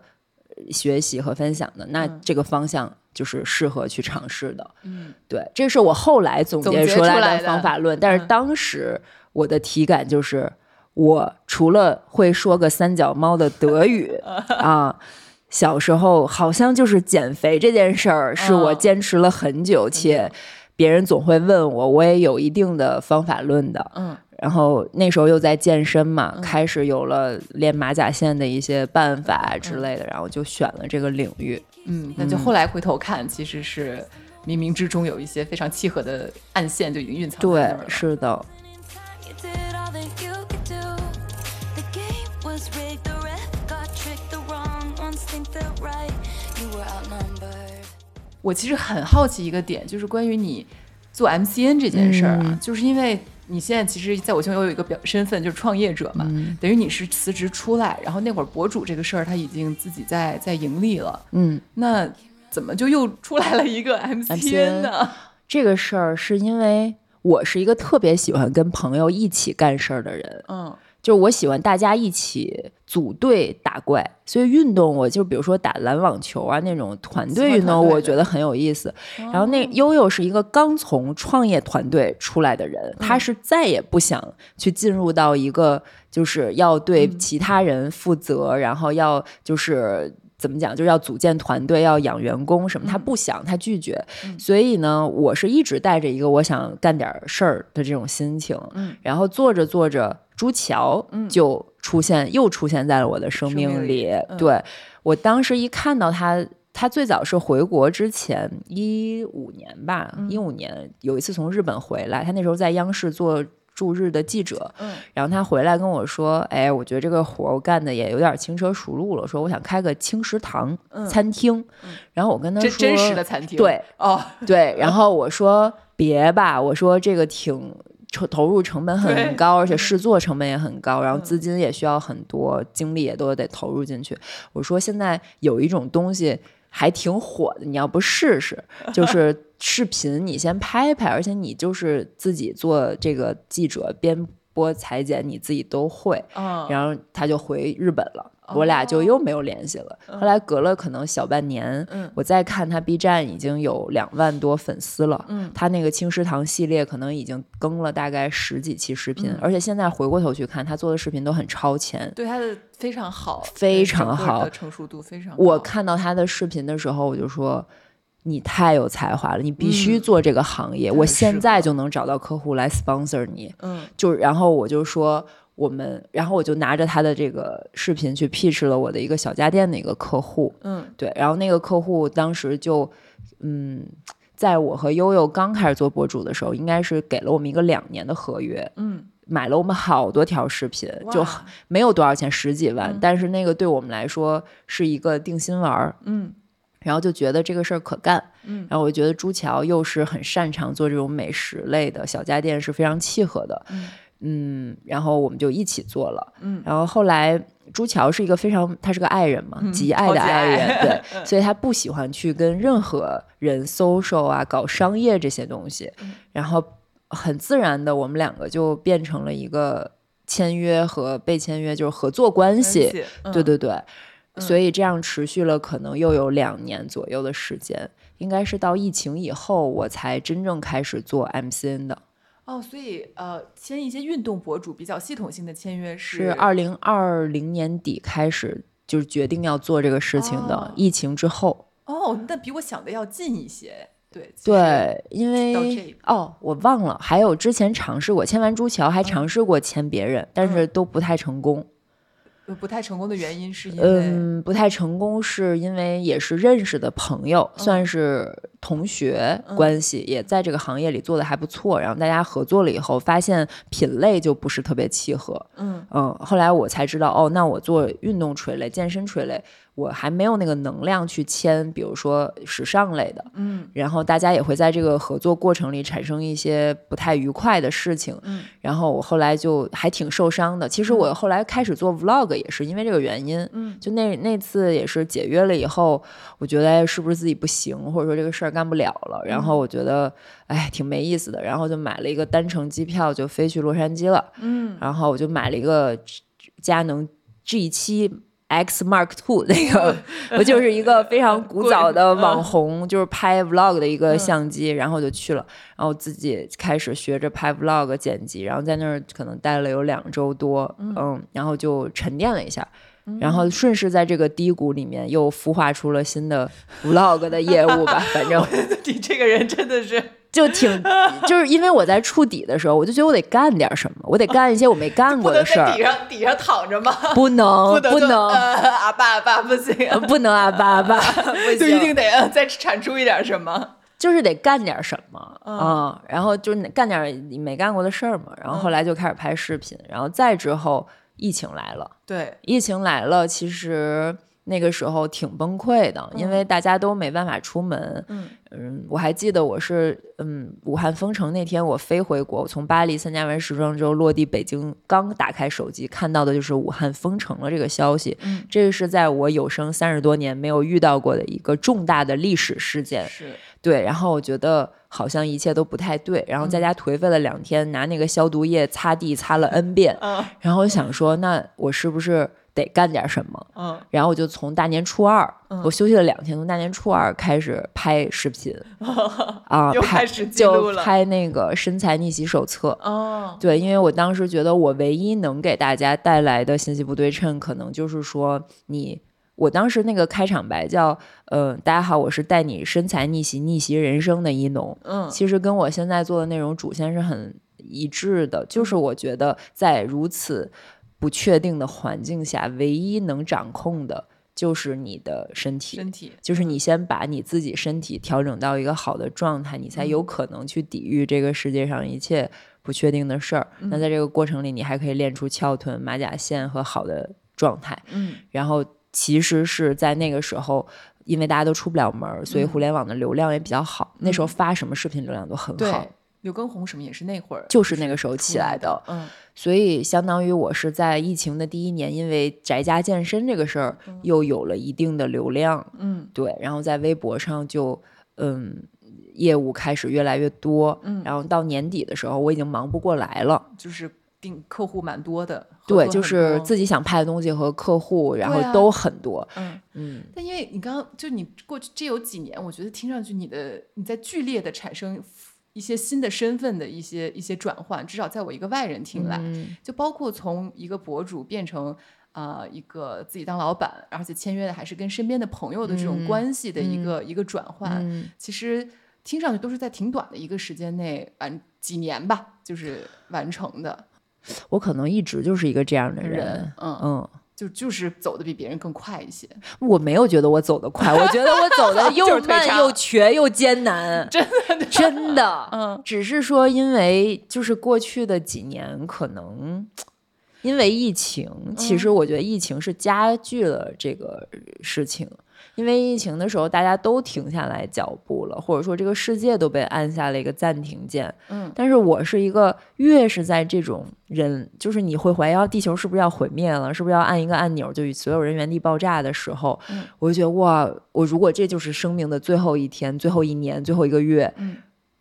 呃学习和分享的，那嗯这个方向就是适合去尝试的。嗯对，这是我后来总总结结出来的的方法论，但是嗯当时我的体感就是，我除了会说个三脚猫的德语 啊。小时候好像就是减肥这件事儿，是我嗯坚持了很久，且别人总会问我，我也有一定的方法论的。嗯然后那时候又在健身嘛，嗯开始有了练马甲线的一些办法之类的，然后就选了这个领域。嗯，那就后来回头看，其实是冥冥之中有一些非常契合的暗线就已经蕴藏在那对儿了，。是的。我其实很好奇一个点，就是关于你做 MCN 这件事儿啊，嗯。就是因为你现在其实在我心中有一个表身份，就是创业者嘛，嗯。等于你是辞职出来，然后那会儿博主这个事儿他已经自己在在盈利了，嗯，那怎么就又出来了一个 MCN 呢？这个事儿是因为我是一个特别喜欢跟朋友一起干事儿的人，嗯就是我喜欢大家一起组队打怪，所以运动我就比如说打篮网球啊那种团队运动，我觉得很有意思。然后那悠悠是一个刚从创业团队出来的人，他是再也不想去进入到一个就是要对其他人负责，然后要就是。怎么讲？就是要组建团队，要养员工什么，他不想，他拒绝。所以呢，我是一直带着一个我想干点事儿的这种心情。嗯然后做着做着，朱桥就出现，又出现在了我的生命里。嗯对我当时一看到他，他最早是回国之前一五年吧，嗯一五年有一次从日本回来，他那时候在央视做。驻日的记者，嗯。然后他回来跟我说：“哎，我觉得这个活儿我干的也有点轻车熟路了，说我想开个轻食堂、餐厅。然后我跟他说：“真真实的餐厅。对哦，对，然后我说别吧，我说这个挺投投入成本很高，而且试做成本也很高，然后资金也需要很多，精力也都得投入进去。我说现在有一种东西还挺火的，你要不试试？就是视频，你先拍拍，而且你就是自己做这个记者、编播、裁剪，你自己都会。嗯，然后他就回日本了，我俩就又没有联系了。后来隔了可能小半年，嗯我再看他 B 站已经有两万多粉丝了。嗯他那个青食堂系列可能已经更了大概十几期视频，嗯而且现在回过头去看，他做的视频都很超前。对他的非常好，非常好成熟度非常高。我看到他的视频的时候，我就说。你太有才华了，你必须嗯。做这个行业。我现在就能找到客户来 sponsor 你。嗯。就然后我就说我们，然后我就拿着他的这个视频去 pitch 了我的一个小家电的一个客户，嗯。对，然后那个客户当时就，嗯，在我和悠悠刚开始做博主的时候，应该是给了我们一个两年的合约，嗯，买了我们好多条视频，就没有多少钱，十几万，嗯。但是那个对我们来说是一个定心丸儿，嗯然后就觉得这个事儿可干，嗯。然后我觉得朱桥又是很擅长做这种美食类的小家电，是非常契合的，嗯。嗯，然后我们就一起做了，嗯。然后后来朱桥是一个非常，他是个爱人嘛，嗯极爱的爱人，爱对，所以他不喜欢去跟任何人 social 啊，搞商业这些东西，嗯。然后很自然的，我们两个就变成了一个签约和被签约，就是合作关系，对，嗯。对对。所以这样持续了可能又有两年左右的时间，应该是到疫情以后，我才真正开始做 MCN 的。哦，所以呃，签一些运动博主比较系统性的签约是二零二零年底开始就是决定要做这个事情的，哦疫情之后。哦，那比我想的要近一些。对对，因为哦，我忘了，还有之前尝试过签完朱桥，还尝试过签别人，但是都不太成功。呃不太成功的原因是因为嗯，不太成功是因为也是认识的朋友，嗯算是同学关系，也在这个行业里做的还不错。然后大家合作了以后，发现品类就不是特别契合。嗯嗯，后来我才知道，哦，那我做运动垂类、健身垂类，我还没有那个能量去签，比如说时尚类的。嗯然后大家也会在这个合作过程里产生一些不太愉快的事情。嗯然后我后来就还挺受伤的。其实我后来开始做 vlog 也是因为这个原因。嗯就那那次也是解约了以后，我觉得哎是不是自己不行，或者说这个事儿干不了了。然后我觉得哎挺没意思的，然后就买了一个单程机票就飞去洛杉矶了。嗯然后我就买了一个佳能 G 七 X Mark Two 那个，我就是一个非常古早的网红，就是拍 vlog 的一个相机，然后就去了，然后自己开始学着拍 vlog 剪辑，然后在那儿可能待了有两周多，嗯，然后就沉淀了一下。然后。顺势在这个低谷里面又孵化出了新的 vlog 的业务吧，反正。你这个人真的是就挺，就是因为我在触底的时候，我就觉得我得干点什么，我得干一些我没干过的事儿。底，上底上躺着吗？不能不能阿爸阿爸不行，不能阿，爸阿爸，不行。就一定得呃再产出一点什么。就是得干点什么嗯。啊、然后就是干点你没干过的事儿嘛。然后后来就开始拍视频，然后再之后疫情来了，对。疫情来了，其实那个时候挺崩溃的，因为大家都没办法出门。嗯嗯，我还记得我是嗯武汉封城那天，我飞回国，我从巴黎参加完时装周落地北京，刚打开手机看到的就是武汉封城了这个消息。嗯这个是在我有生三十多年没有遇到过的一个重大的历史事件。是对，然后我觉得好像一切都不太对，然后在家颓废了两天，拿那个消毒液擦地擦了 N 遍，嗯然后我想说，那我是不是得干点什么？嗯然后我就从大年初二，嗯我休息了两天，从大年初二开始拍视频 啊，又拍就拍那个身材逆袭手册。哦对，因为我当时觉得我唯一能给大家带来的信息不对称，可能就是说你。我当时那个开场白叫，呃，大家好，我是带你身材逆袭、逆袭人生的一农。嗯其实跟我现在做的内容主线是很一致的，就是嗯我觉得在如此不确定的环境下，唯一能掌控的就是你的身体。身体就是你先把你自己身体调整到一个好的状态，你才有可能去抵御这个世界上一切不确定的事儿。那在这个过程里，你还可以练出翘臀、马甲线和好的状态。嗯然后其实是在那个时候，因为大家都出不了门，所以互联网的流量也比较好。那时候发什么视频流量都很对好。刘畊宏什么也是那会儿就是那个时候起来的的，嗯所以相当于我是在疫情的第一年，因为宅家健身这个事儿，又有了一定的流量，嗯对，然后在微博上就嗯。业务开始越来越多，嗯然后到年底的时候，我已经忙不过来了。就是订客户蛮多的，合对，就是自己想拍的东西和客户，然后都很多。嗯。嗯，但因为你刚刚就你过去这有几年，我觉得听上去你的你在剧烈的产生一些新的身份的一些一些转换，至少在我一个外人听来，嗯。就包括从一个博主变成啊、呃一个自己当老板，而且签约的还是跟身边的朋友的这种嗯关系的一个、一个转换，嗯。其实听上去都是在挺短的一个时间内完几年吧，就是完成的。我可能一直就是一个这样的人。人，嗯，嗯，就就是走的比别人更快一些，我没有觉得我走得快，我觉得我走的 又慢又瘸又艰难，真的真的，嗯只是说因为就是过去的几年可能。因为疫情，其嗯实我觉得疫情是加剧了这个事情。因为疫情的时候，大家都停下来脚步了，或者说这个世界都被按下了一个暂停键。嗯但是我是一个越是在这种人，就是你会怀疑啊，地球是不是要毁灭了，是不是要按一个按钮，就所有人原地爆炸的时候，嗯我就觉得哇，我如果这就是生命的最后一天、最后一年、最后一个月，嗯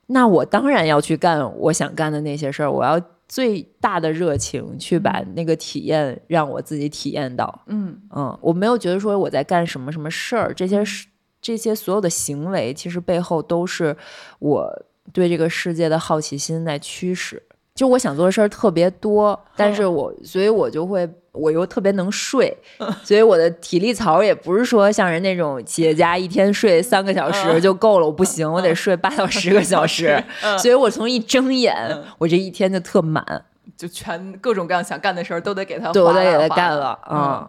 那我当然要去干我想干的那些事儿，我要最大的热情去把那个体验让我自己体验到。嗯嗯，我没有觉得说我在干什么什么事儿，这些事这些所有的行为，其实背后都是我对这个世界的好奇心在驱使。就我想做的事儿特别多，但是我所以我就会我又特别能睡，所以我的体力槽也不是说像人那种企业家一天睡三个小时就够了，我不行，我得睡八到十个小时，所以我从一睁眼，我这一天就特满，就全各种各样想干的事儿都得给他对我得给他干了，嗯。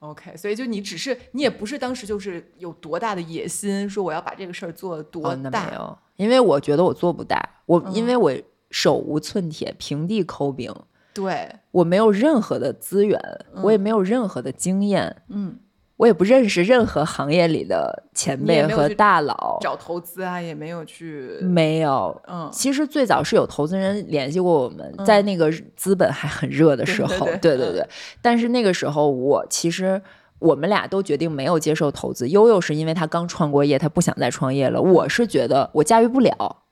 OK，所以就你只是你也不是当时就是有多大的野心，说我要把这个事儿做多大，没有，因为我觉得我做不大，我、嗯。因为我手无寸铁，平地抠饼，对，我没有任何的资源，我也没有任何的经验，嗯，我也不认识任何行业里的前辈和大佬，找投资啊，也没有去，没有。嗯，其实最早是有投资人联系过我们，在那个资本还很热的时候，对对对嗯对对。但是那个时候我其实我们俩都决定没有接受投资。悠悠是因为他刚创过业，他不想再创业了。我是觉得我驾驭不了，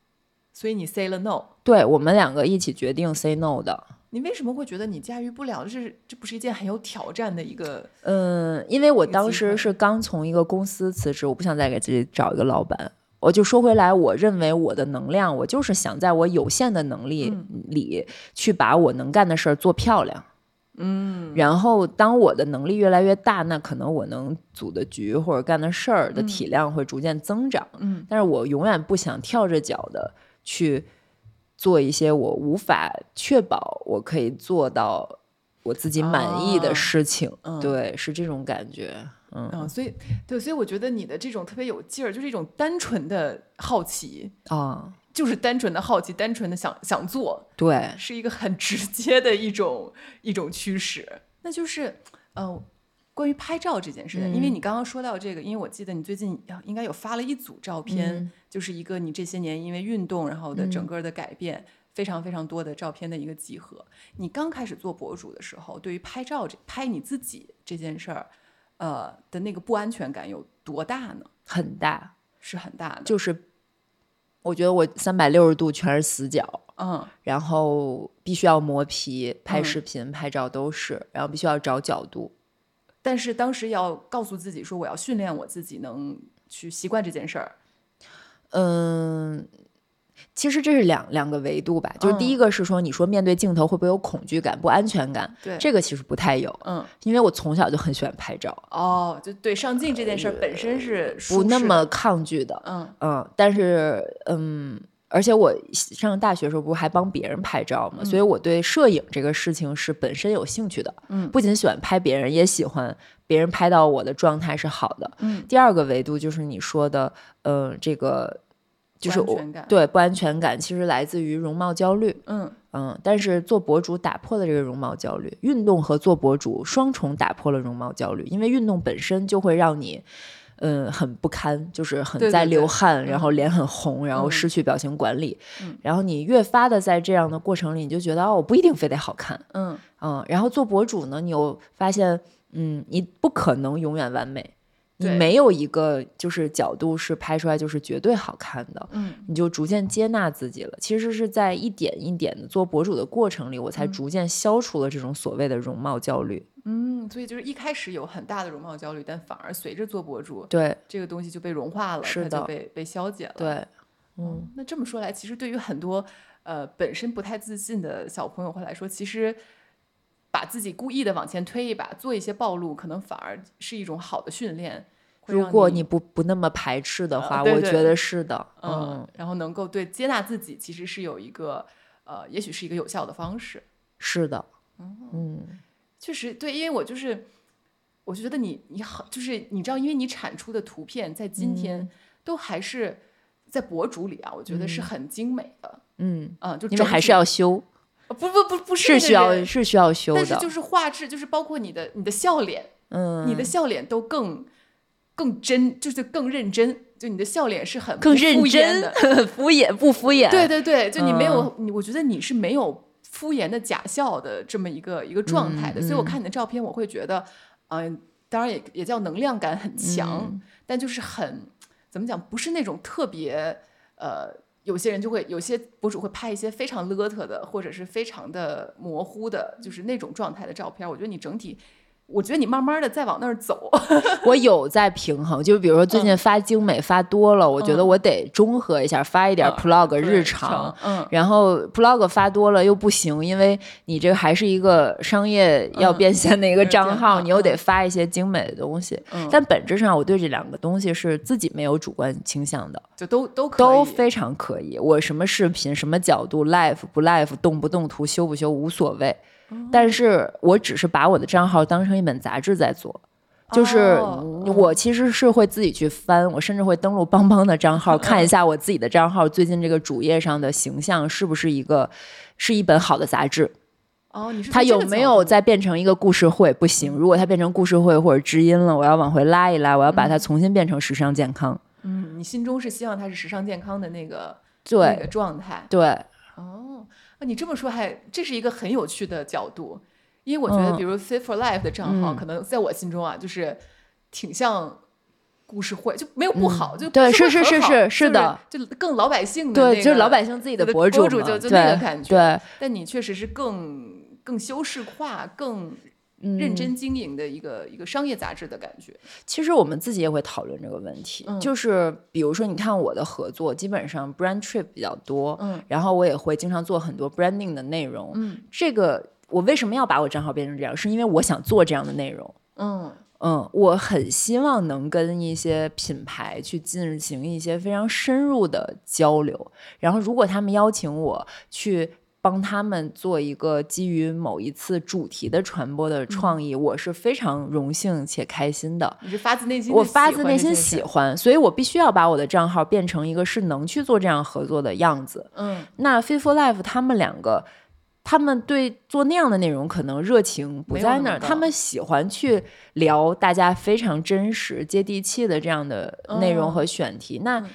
所以你 say 了 no，对我们两个一起决定 say no 的。你为什么会觉得你驾驭不了？这是这不是一件很有挑战的一个，嗯，因为我当时是刚从一个公司辞职，我不想再给自己找一个老板。我就说回来，我认为我的能量，我就是想在我有限的能力嗯里去把我能干的事儿做漂亮。嗯，然后当我的能力越来越大，那可能我能组的局或者干的事儿的体量会逐渐增长。嗯，但是我永远不想跳着脚的去做一些我无法确保我可以做到我自己满意的啊事情。嗯对，是这种感觉。嗯嗯，所以对，所以我觉得你的这种特别有劲儿，就是一种单纯的好奇，啊，就是单纯的好奇，单纯的想想做，对，是一个很直接的一种一种驱使。那就是，呃，关于拍照这件事情，因为嗯你刚刚说到这个，因为我记得你最近啊应该有发了一组照片，嗯就是一个你这些年因为运动然后的整嗯个的改变。非常非常多的照片的一个集合。你刚开始做博主的时候，对于拍照这拍你自己这件事儿，呃的那个不安全感有多大呢？很大，是很大的。就是我觉得我三百六十度全是死角。嗯然后必须要磨皮，拍嗯视频、拍照都是，然后必须要找角度。但是当时要告诉自己说，我要训练我自己能去习惯这件事儿。嗯，其实这是两两个维度吧，就是第嗯一个是说，你说面对镜头会不会有恐惧感、不安全感？对这个其实不太有，嗯，因为我从小就很喜欢拍照，哦，就对上镜这件事儿本身是舒不那么抗拒的。嗯嗯，但是嗯，而且我上大学的时候不是还帮别人拍照嘛，所以我对摄影这个事情是本身有兴趣的。嗯不仅喜欢拍别人，也喜欢别人拍到我的状态是好的。嗯第二个维度就是你说的，呃，这个就是我对不安全感，其实来自于容貌焦虑。嗯嗯，但是做博主打破了这个容貌焦虑，运动和做博主双重打破了容貌焦虑，因为运动本身就会让你，嗯，很不堪，就是很在流对汗，然后脸很红，然后嗯失去表情管理。嗯然后你越发的在这样的过程里，你就觉得哦，我不一定非得好看，嗯嗯。然后做博主呢，你又发现，嗯，你不可能永远完美，你没有一个就是角度是拍出来就是绝对好看的。嗯你就逐渐接纳自己了。其实是在一点一点的做博主的过程里，我才嗯逐渐消除了这种所谓的容貌焦虑。嗯，所以就是一开始有很大的容貌焦虑，但反而随着做博主，对这个东西就被融化了，是的被被消解了。对，嗯，那这么说来，其实对于很多呃本身不太自信的小朋友会来说，其实把自己故意的往前推一把，做一些暴露，可能反而是一种好的训练。如果你不不那么排斥的话，呃对对我觉得是的。嗯嗯，，然后能够对接纳自己，其实是有一个呃，也许是一个有效的方式。是的。嗯，确实对，因为我就是，我觉得你你好，就是你知道，因为你产出的图片在今天嗯都还是在博主里啊，我觉得是很精美的。嗯，嗯，就你们还是要修，呃不不不不是是需要是需要修的。但是就是画质，就是包括你的你的笑脸，嗯，你的笑脸都更更真，就是更认真，就你的笑脸是很更不认真的。敷衍不敷衍？对对对，就你没有，嗯我觉得你是没有敷衍的假笑的这么一个一个状态的，嗯所以我嗯看你的照片，我会觉得，嗯、当然也也叫能量感很强，嗯但就是很怎么讲，不是那种特别呃。有些人就会，有些博主会拍一些非常邋遢的，或者是非常的模糊的，就是那种状态的照片。我觉得你整体，我觉得你慢慢的再往那儿走，我有在平衡，就比如说最近发精美发多了，我觉得嗯我得中和一下，发一点嗯 plog 日常。嗯，然后 plog 发多了又不行，因为你这个还是一个商业要嗯变现的一个账号，嗯你又得发一些精美的东西。嗯但本质上，我对这两个东西是自己没有主观倾向的，就都都可以，都非常可以。我什么视频、什么角度、life 不 life、动不动图、修不修无所谓，嗯但是我只是把我的账号当成一本杂志在做。就是我其实是会自己去翻，我甚至会登录邦邦的账号，看一下我自己的账号最近这个主页上的形象是不是一个是一本好的杂志，哦，你是它有没有再变成一个故事会？不行，如果它变成故事会或者知音了，我要往回拉一拉，我要把它重新变成时尚健康。嗯，你心中是希望它是时尚健康的那个那个对状态。对，哦，啊，你这么说还这是一个很有趣的角度，因为我觉得，嗯。比如 Fit for Life 的账号，嗯。可能在我心中啊，就是挺像故事会，就没有不好，就嗯对是是是是是的，就更老百姓的、那对，就是老百姓自己的的博主博，主就就那个感觉。对，但你确实是更更修饰化、更嗯认真经营的一个、一个商业杂志的感觉。其实我们自己也会讨论这个问题，嗯就是比如说，你看我的合作，基本上 brand trip 比较多，嗯然后我也会经常做很多 branding 的内容。嗯这个我为什么要把我账号变成这样？是因为我想做这样的内容。嗯嗯，我很希望能跟一些品牌去进行一些非常深入的交流，然后如果他们邀请我去帮他们做一个基于某一次主题的传播的创意，我是非常荣幸且开心的。你是发自内心，我发自内心喜喜欢，所以我必须要把我的账号变成一个是能去做这样合作的样子。嗯那 Fit for Life 他们两个，他们对做那样的内容可能热情不在那儿，他们喜欢去聊大家非常真实、接地气的这样的内容哦和选题。那嗯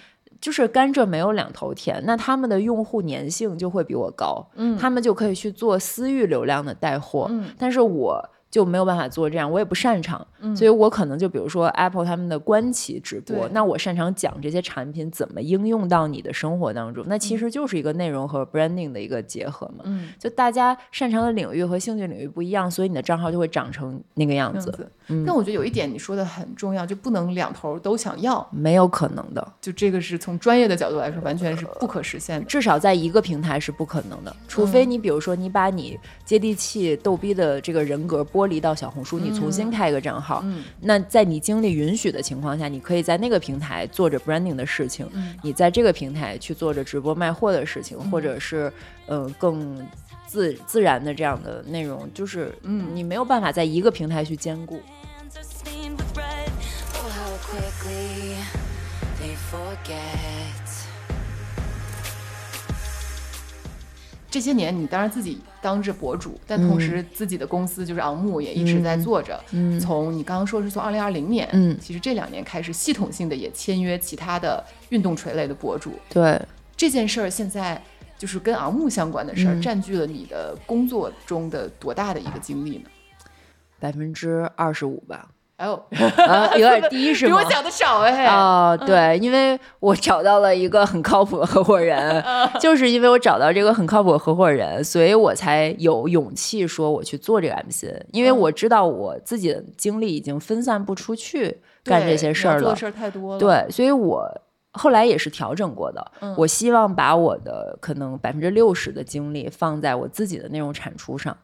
就是甘蔗没有两头甜，那他们的用户粘性就会比我高，嗯。他们就可以去做私域流量的带货，嗯。但是我就没有办法做这样，我也不擅长，嗯。所以我可能就比如说 Apple 他们的官旗直播，那我擅长讲这些产品怎么应用到你的生活当中，那其实就是一个内容和 branding 的一个结合嘛。嗯。就大家擅长的领域和兴趣领域不一样，所以你的账号就会长成那个样子，这样子。嗯。但我觉得有一点你说的很重要，就不能两头都想要，没有可能的，就这个是从专业的角度来说，完全是不可实现的。至少在一个平台是不可能的，除非你比如说你把你接地气、逗逼的这个人格剥离到小红书，你重新开一个账号，嗯。那在你精力允许的情况下，你可以在那个平台做着 branding 的事情，嗯。你在这个平台去做着直播卖货的事情，或者是呃更自自然的这样的内容，就是嗯。你没有办法在一个平台去兼顾。这些年你当然自己当着博主，但同时自己的公司就是昂木也一直在做着。嗯。从你刚刚说是从二零二零年，嗯。其实这两年开始系统性的也签约其他的运动垂类的博主。对，这件事儿现在就是跟昂木相关的事儿，嗯。占据了你的工作中的多大的一个精力呢？百分之二十五吧，哎呦，啊，有点低是吗？比我想的少哎。哦，对，因为我找到了一个很靠谱的合伙人，就是因为我找到这个很靠谱的合伙人，所以我才有勇气说我去做这个 MC，因为我知道我自己的精力已经分散不出去干这些事儿了事儿太多了。，对，所以我后来也是调整过的。嗯我希望把我的可能百分之六十的精力放在我自己的内容产出上。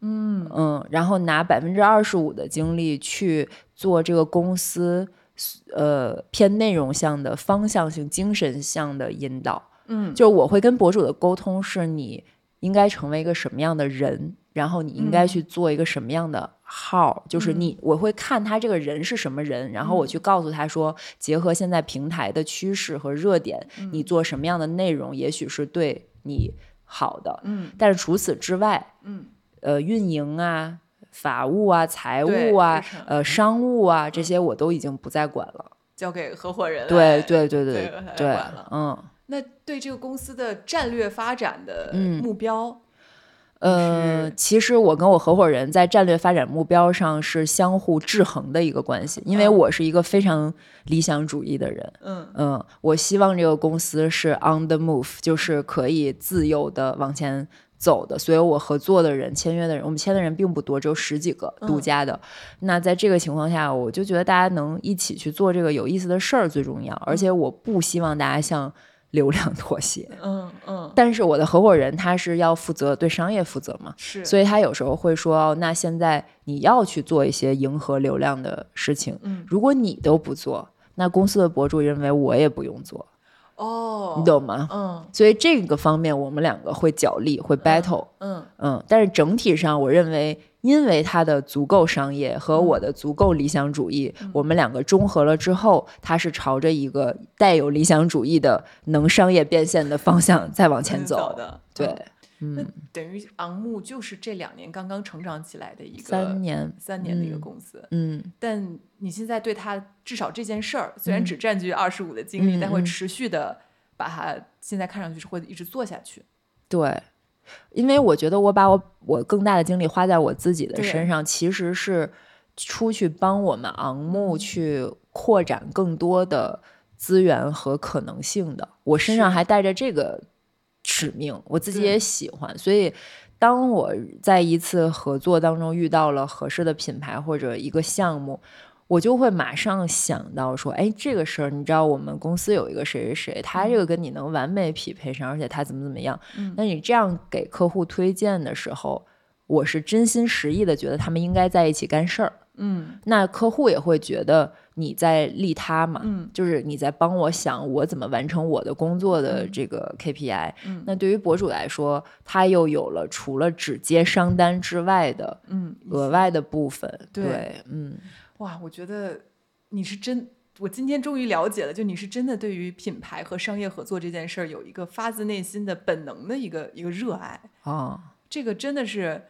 嗯。嗯，然后拿百分之二十五的精力去做这个公司，呃，偏内容向的方向性、精神向的引导。嗯，就是我会跟博主的沟通，是你应该成为一个什么样的人，然后你应该嗯。去做一个什么样的号，就是你我会看他这个人是什么人，然后我嗯。去告诉他说，结合现在平台的趋势和热点，嗯。你做什么样的内容，也许是对你好的。嗯。但是除此之外，嗯呃，运营啊、法务啊、财务啊、呃、商务啊这些，我都已经不再管了。交给合伙人。对对对对对，嗯。那对这个公司的战略发展的嗯目标，呃，其实我跟我合伙人在战略发展目标上是相互制衡的一个关系，因为嗯我是一个非常理想主义的人。嗯嗯，我希望这个公司是 on the move，就是可以自由的往前走的。所以我合作的人、签约的人，我们签的人并不多，只有十几个独嗯家的。那在这个情况下，我就觉得大家能一起去做这个有意思的事儿最重要，而且我不希望大家向 流量妥协。嗯嗯，但是我的合伙人他是要负责对商业负责嘛，是，所以他有时候会说，哦那现在你要去做一些迎合流量的事情，嗯如果你都不做，那公司的博主认为我也不用做，哦，你懂吗？嗯。所以这个方面我们两个会角力，会 battle，嗯。嗯，但是整体上我认为，因为他的足够商业和我的足够理想主义，嗯。我们两个中和了之后，它是朝着一个带有理想主义的能商业变现的方向再往前嗯走。的，对。嗯，那嗯，等于昂木就是这两年刚刚成长起来的一个三年，三年的一个嗯公司，嗯。但你现在对它至少这件事儿，虽然嗯。只占据二十五的精力，但会持续的把它现在看上去是会一直做下去。对，因为我觉得我把我我更大的精力花在我自己的身上，其实是出去帮我们昂木嗯。去扩展更多的资源和可能性的。我身上还带着这个使命，我自己也喜欢，所以。当我在一次合作当中遇到了合适的品牌或者一个项目，我就会马上想到说，哎，这个事儿，你知道我们公司有一个谁谁谁，他这个跟你能完美匹配上，而且他怎么怎么样。嗯那你这样给客户推荐的时候，我是真心实意的觉得他们应该在一起干事儿。嗯。那客户也会觉得你在利他嘛，嗯。就是你在帮我想我怎么完成我的工作的这个 KPI。嗯。那对于博主来说，他又有了除了只接商单之外的嗯，额外的部分。对嗯，哇，我觉得你是真，我今天终于了解了，就你是真的对于品牌和商业合作这件事儿有一个发自内心的本能的一个一个热爱，哦，这个真的是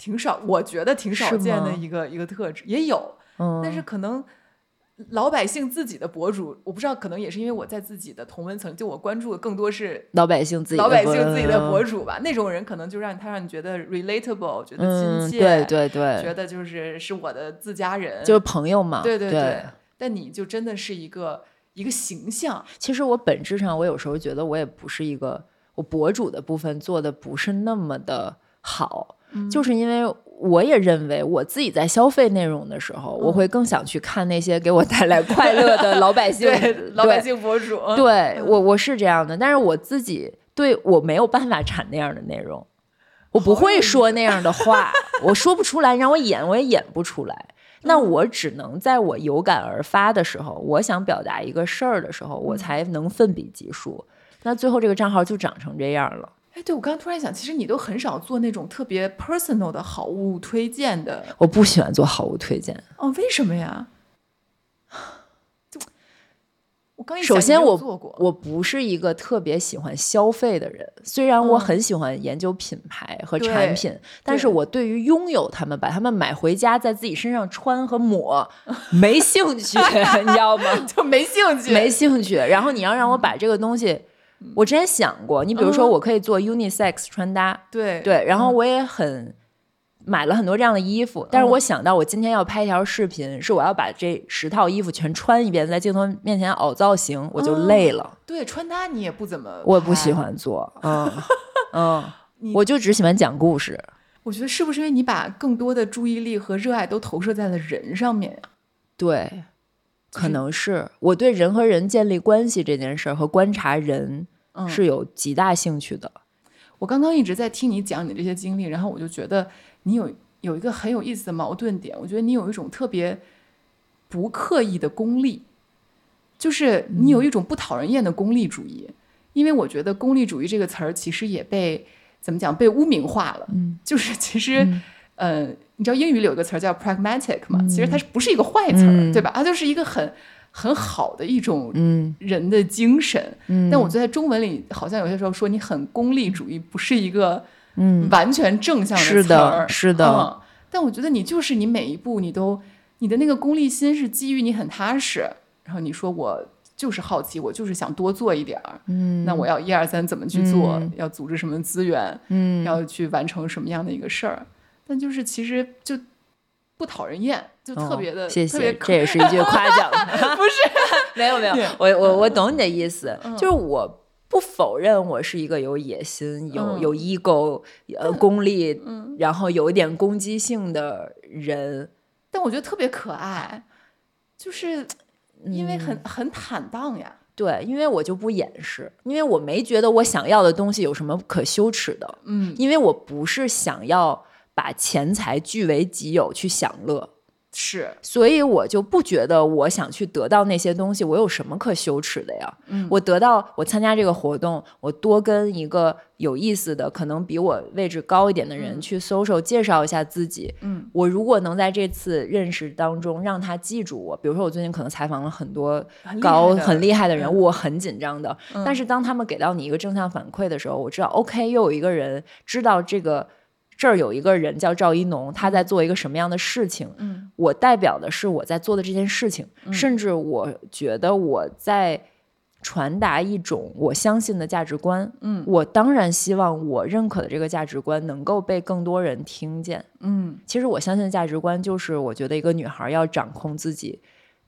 挺少，我觉得挺少见的一个一个特质，也有，嗯，但是可能。老百姓自己的博主，我不知道，可能也是因为我在自己的同文层，就我关注的更多是老百姓自己的老百姓自己的博主，主吧。那种人可能就让他让你觉得 relatable，觉得嗯，亲切，对对对，觉得就是是我的自家人，就是朋友嘛。对对对但你就真的是一个一个形象，其实我本质上，我有时候觉得我也不是一个我博主的部分做的不是那么的好，嗯就是因为我也认为我自己在消费内容的时候，我嗯会更想去看那些给我带来快乐的 老百姓，对老百姓博主，嗯对我我是这样的，但是我自己对我没有办法产那样的内容，我不会说那样的话，我说不出来，让我演我也演不出来。那嗯我只能在我有感而发的时候，我想表达一个事儿的时候，嗯我才能奋笔疾书。那最后这个账号就长成这样了。哎，对我刚刚突然想，其实你都很少做那种特别 personal 的好物推荐的，我不喜欢做好物推荐，哦，为什么呀？就我刚首先我我不是一个特别喜欢消费的人，虽然我很喜欢研究品牌和产对品，但是我对于拥有它们，把它们买回家在自己身上穿和抹没兴趣，你知道吗？就没兴趣，没兴趣。然后你要让我把这个东西，我之前想过，你比如说嗯。我可以做 unisex 穿搭，对。对，然后我也很买了很多这样的衣服，但是我想到我今天要拍一条视频，是我要把这十套衣服全穿一遍，在镜头面前凹造型，我就累了，对穿搭你也不怎么，我也不喜。欢做，嗯 嗯，我就只喜欢讲故事。我觉得是不是因为你把更多的注意力和热爱都投射在了人上面呀？对，可能是我对人和人建立关系这件事儿和观察人嗯是有极大兴趣的。我刚刚一直在听你讲你这些经历，然后我就觉得你有有一个很有意思的矛盾点，我觉得你有一种特别不刻意的功利，就是你有一种不讨人厌的功利主义。因为我觉得功利主义这个词儿其实也被怎么讲被污名化了，嗯就是其实。嗯呃，你知道英语里有个词儿叫 pragmatic 嘛？其实它是不是一个坏词儿，嗯对吧？它就是一个很很好的一种嗯人的精神。嗯，但我觉得在中文里，好像有些时候说你很功利主义，不是一个嗯完全正向的词儿。的，是的，嗯，但我觉得你就是你每一步你都你的那个功利心是基于你很踏实，然后你说我就是好奇，我就是想多做一点儿。嗯，那我要一二三怎么去做？嗯要组织什么资源？嗯要去完成什么样的一个事儿？但就是其实就不讨人厌，就特别的、哦谢谢，这也是一句夸奖。不是。没有没有，我我我懂你的意思，嗯。就是我不否认我是一个有野心、有嗯。有 ego、呃功利，嗯，然后有一点攻击性的人，但我觉得特别可爱，就是因为很、嗯很坦荡呀。对，因为我就不掩饰，因为我没觉得我想要的东西有什么可羞耻的，嗯，因为我不是想要把钱财据为己有去享乐，是，所以我就不觉得我想去得到那些东西，我有什么可羞耻的呀？嗯我得到我参加这个活动，我多跟一个有意思的，可能比我位置高一点的人嗯去 social 介绍一下自己。嗯我如果能在这次认识当中让他记住我，比如说我最近可能采访了很多高很厉害的人嗯物，我很紧张的。嗯但是当他们给到你一个正向反馈的时候，我知道 OK，又有一个人知道这个这儿有一个人叫赵一农，他在做一个什么样的事情。嗯我代表的是我在做的这件事情，嗯甚至我觉得我在传达一种我相信的价值观。嗯我当然希望我认可的这个价值观能够被更多人听见。嗯其实我相信的价值观就是，我觉得一个女孩要掌控自己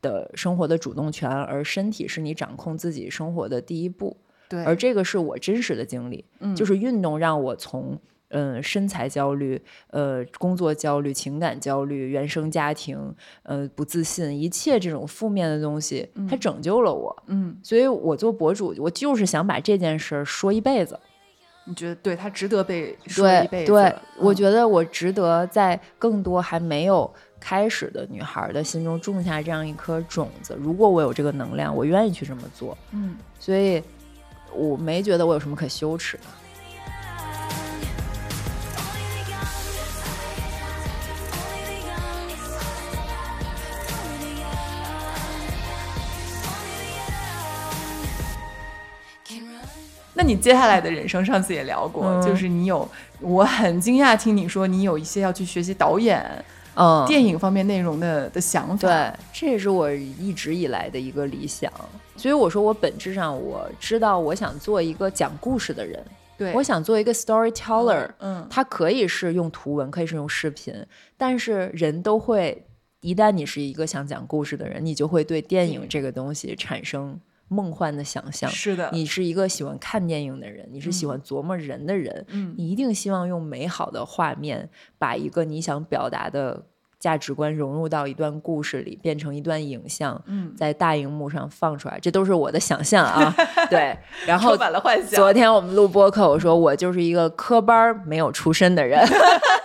的生活的主动权，而身体是你掌控自己生活的第一步。对，而这个是我真实的经历，嗯就是运动让我从嗯身材焦虑、呃工作焦虑、情感焦虑、原生家庭、呃不自信，一切这种负面的东西，它拯救了我。嗯，所以我做博主，我就是想把这件事儿说一辈子。你觉得对他值得被说一辈子？对，我嗯觉得我值得在更多还没有开始的女孩的心中种下这样一颗种子。如果我有这个能量，我愿意去这么做。嗯所以我没觉得我有什么可羞耻的。那你接下来的人生，上次也聊过，嗯就是你有，我很惊讶听你说你有一些要去学习导演、嗯，电影方面内容的的想法。对，这也是我一直以来的一个理想。所以我说，我本质上我知道，我想做一个讲故事的人，对，我想做一个 storyteller。嗯它可以是用图文，可以是用视频，但是人都会，一旦你是一个想讲故事的人，你就会对电影这个东西产生梦幻的想象。是的，你是一个喜欢看电影的人，你是喜欢琢磨人的人，嗯。你一定希望用美好的画面，把一个你想表达的价值观融入到一段故事里，变成一段影像，嗯，在大荧幕上放出来。这都是我的想象啊，对。然后充满了幻想。昨天我们录播客，我说我就是一个科班没有出身的人，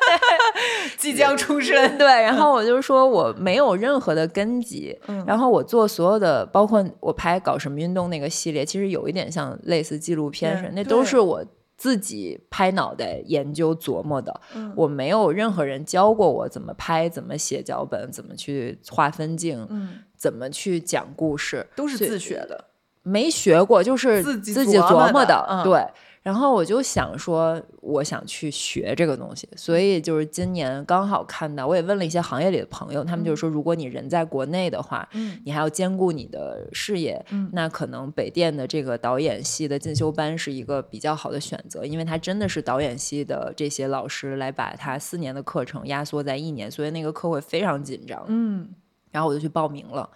即将出身，对。然后我就说我没有任何的根基，嗯然后我做所有的，包括我拍搞什么运动那个系列，其实有一点像类似纪录片似的，嗯那都是我自己拍脑袋研究琢磨的。嗯我没有任何人教过我怎么拍、怎么写脚本、怎么去划分镜、嗯，怎么去讲故事，都是自学的。没学过，就是自己自己琢磨琢磨的嗯对。然后我就想说，我想去学这个东西，所以就是今年刚好看到，我也问了一些行业里的朋友，他们就是说，如果你人在国内的话，嗯你还要兼顾你的事业，嗯。那可能北电的这个导演系的进修班是一个比较好的选择，因为它真的是导演系的这些老师来把他四年的课程压缩在一年，所以那个课会非常紧张。嗯。然后我就去报名了，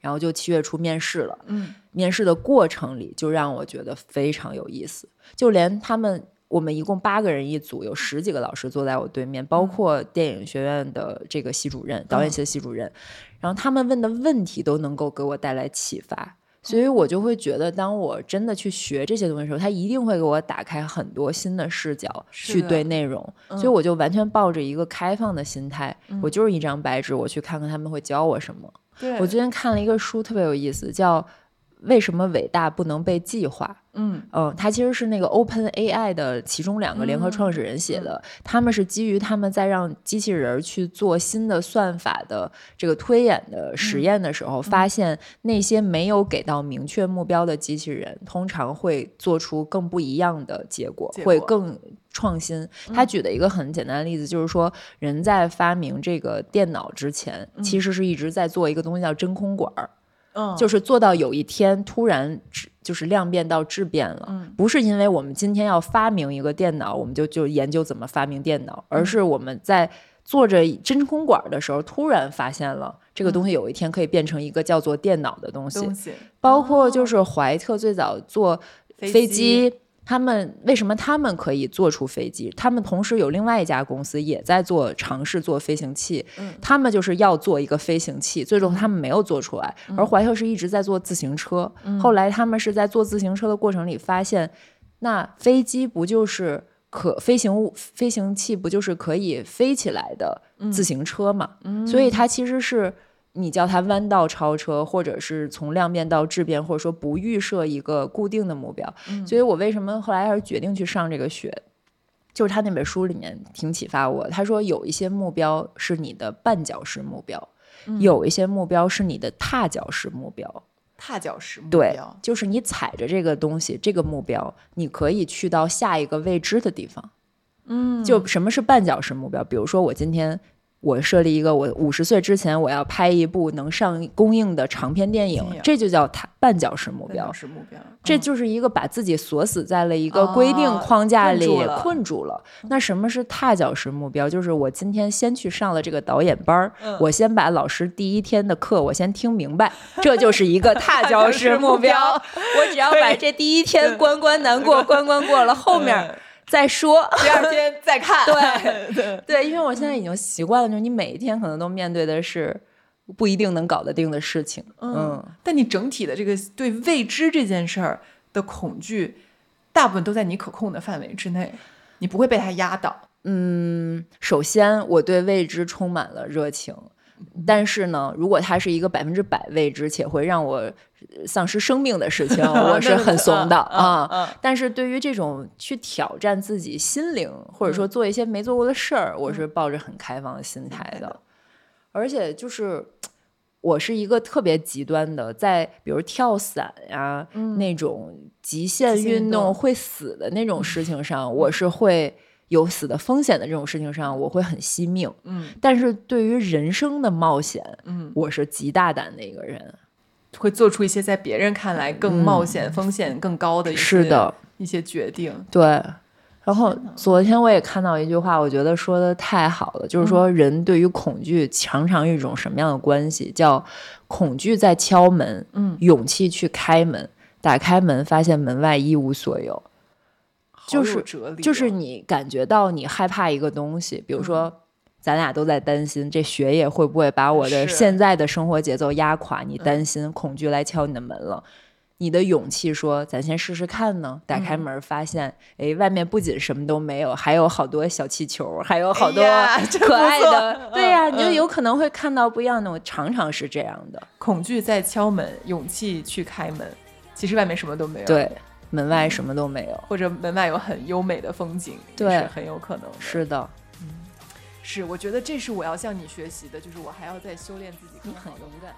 然后就七月初面试了。嗯面试的过程里，就让我觉得非常有意思，就连他们。我们一共八个人一组，有十几个老师坐在我对面，包括电影学院的这个系主任、导演系的系主任，然后他们问的问题都能够给我带来启发，所以我就会觉得，当我真的去学这些东西的时候，他一定会给我打开很多新的视角去对内容，所以我就完全抱着一个开放的心态，我就是一张白纸，我去看看他们会教我什么。我最近看了一个书，特别有意思，叫《为什么伟大不能被计划》。嗯嗯，它其实是那个 Open AI 的其中两个联合创始人写的，他们是基于他们在让机器人儿去做新的算法的这个推演的实验的时候，发现那些没有给到明确目标的机器人，通常会做出更不一样的结果，结果会更创新。他举的一个很简单的例子，就是说人在发明这个电脑之前，其实是一直在做一个东西叫真空管儿。嗯，就是做到有一天突然质就是量变到质变了，嗯不是因为我们今天要发明一个电脑，我们就就研究怎么发明电脑，而是我们在做着真空管的时候，突然发现了这个东西有一天可以变成一个叫做电脑的东西。东西包括就是怀特最早做飞机。他们为什么他们可以做出飞机？他们同时有另外一家公司也在做尝试做飞行器，嗯他们就是要做一个飞行器，最终他们没有做出来。嗯而怀特是一直在做自行车，后来他们是在做自行车的过程里发现，那飞机不就是可飞行物飞行器不就是可以飞起来的嗯自行车嘛？所以它其实是你叫它弯道超车，或者是从量变到质变，或者说不预设一个固定的目标。所以我为什么后来还是决定去上这个学？就是他那本书里面挺启发我，他说有一些目标是你的绊脚石目标，有一些目标是你的踏脚石目标。踏脚石目对标，，就是你踩着这个东西，这个目标，你可以去到下一个未知的地方。嗯，就什么是绊脚石目标？比如说，我今天我设立一个，我五十岁之前我要拍一部能上公映的长篇电影，这就叫踏绊脚石目标目标。是目标，这嗯就是一个把自己锁死在了一个规定哦框架里、困住了。那什么是踏脚石目标？就是我今天先去上了这个导演班儿，嗯我先把老师第一天的课我先听明白，这就是一个踏脚石目标。我只要把这第一天关关难过 关关过了，后面再说。第二天再看，对 对，对，因为我现在已经习惯了，就是你每一天可能都面对的是不一定能搞得定的事情。嗯，但你整体的这个对未知这件事儿的恐惧，大部分都在你可控的范围之内，你不会被它压倒。嗯，首先我对未知充满了热情，但是呢，如果它是一个百分之百未知且会让我呃丧失生命的事情，我是很怂的啊。嗯但是对于这种去挑战自己心灵，或者说做一些没做过的事儿，我是抱着很开放的心态的。而且就是我是一个特别极端的，在比如跳伞呀、那种极限运动。会死的那种事情上，我是会有死的风险的这种事情上，我会很惜命。嗯但是对于人生的冒险，嗯，我是极大胆的一个人。会做出一些在别人看来更冒险、风险更高的一些是的，一些决定。对。然后昨天我也看到一句话，我觉得说的太好了，就是说人对于恐惧常常有一种什么样的关系？叫恐惧在敲门，嗯，勇气去开门，打开门发现门外一无所有。就是就是你感觉到你害怕一个东西，比如说。咱俩都在担心这学业会不会把我的现在的生活节奏压垮，你担心恐惧来敲你的门了，你的勇气说咱先试试看呢。打开门发现，哎，外面不仅什么都没有，还有好多小气球，还有好多可爱的，对呀、嗯你就有可能会看到不一样的。我常常是这样的，恐惧在敲门，勇气去开门。其实外面什么都没有，对，，门外什么都没有，或者门外有很优美的风景，对。是很有可能的。是的，嗯，是，我觉得这是我要向你学习的，就是我还要再修炼自己，更勇敢。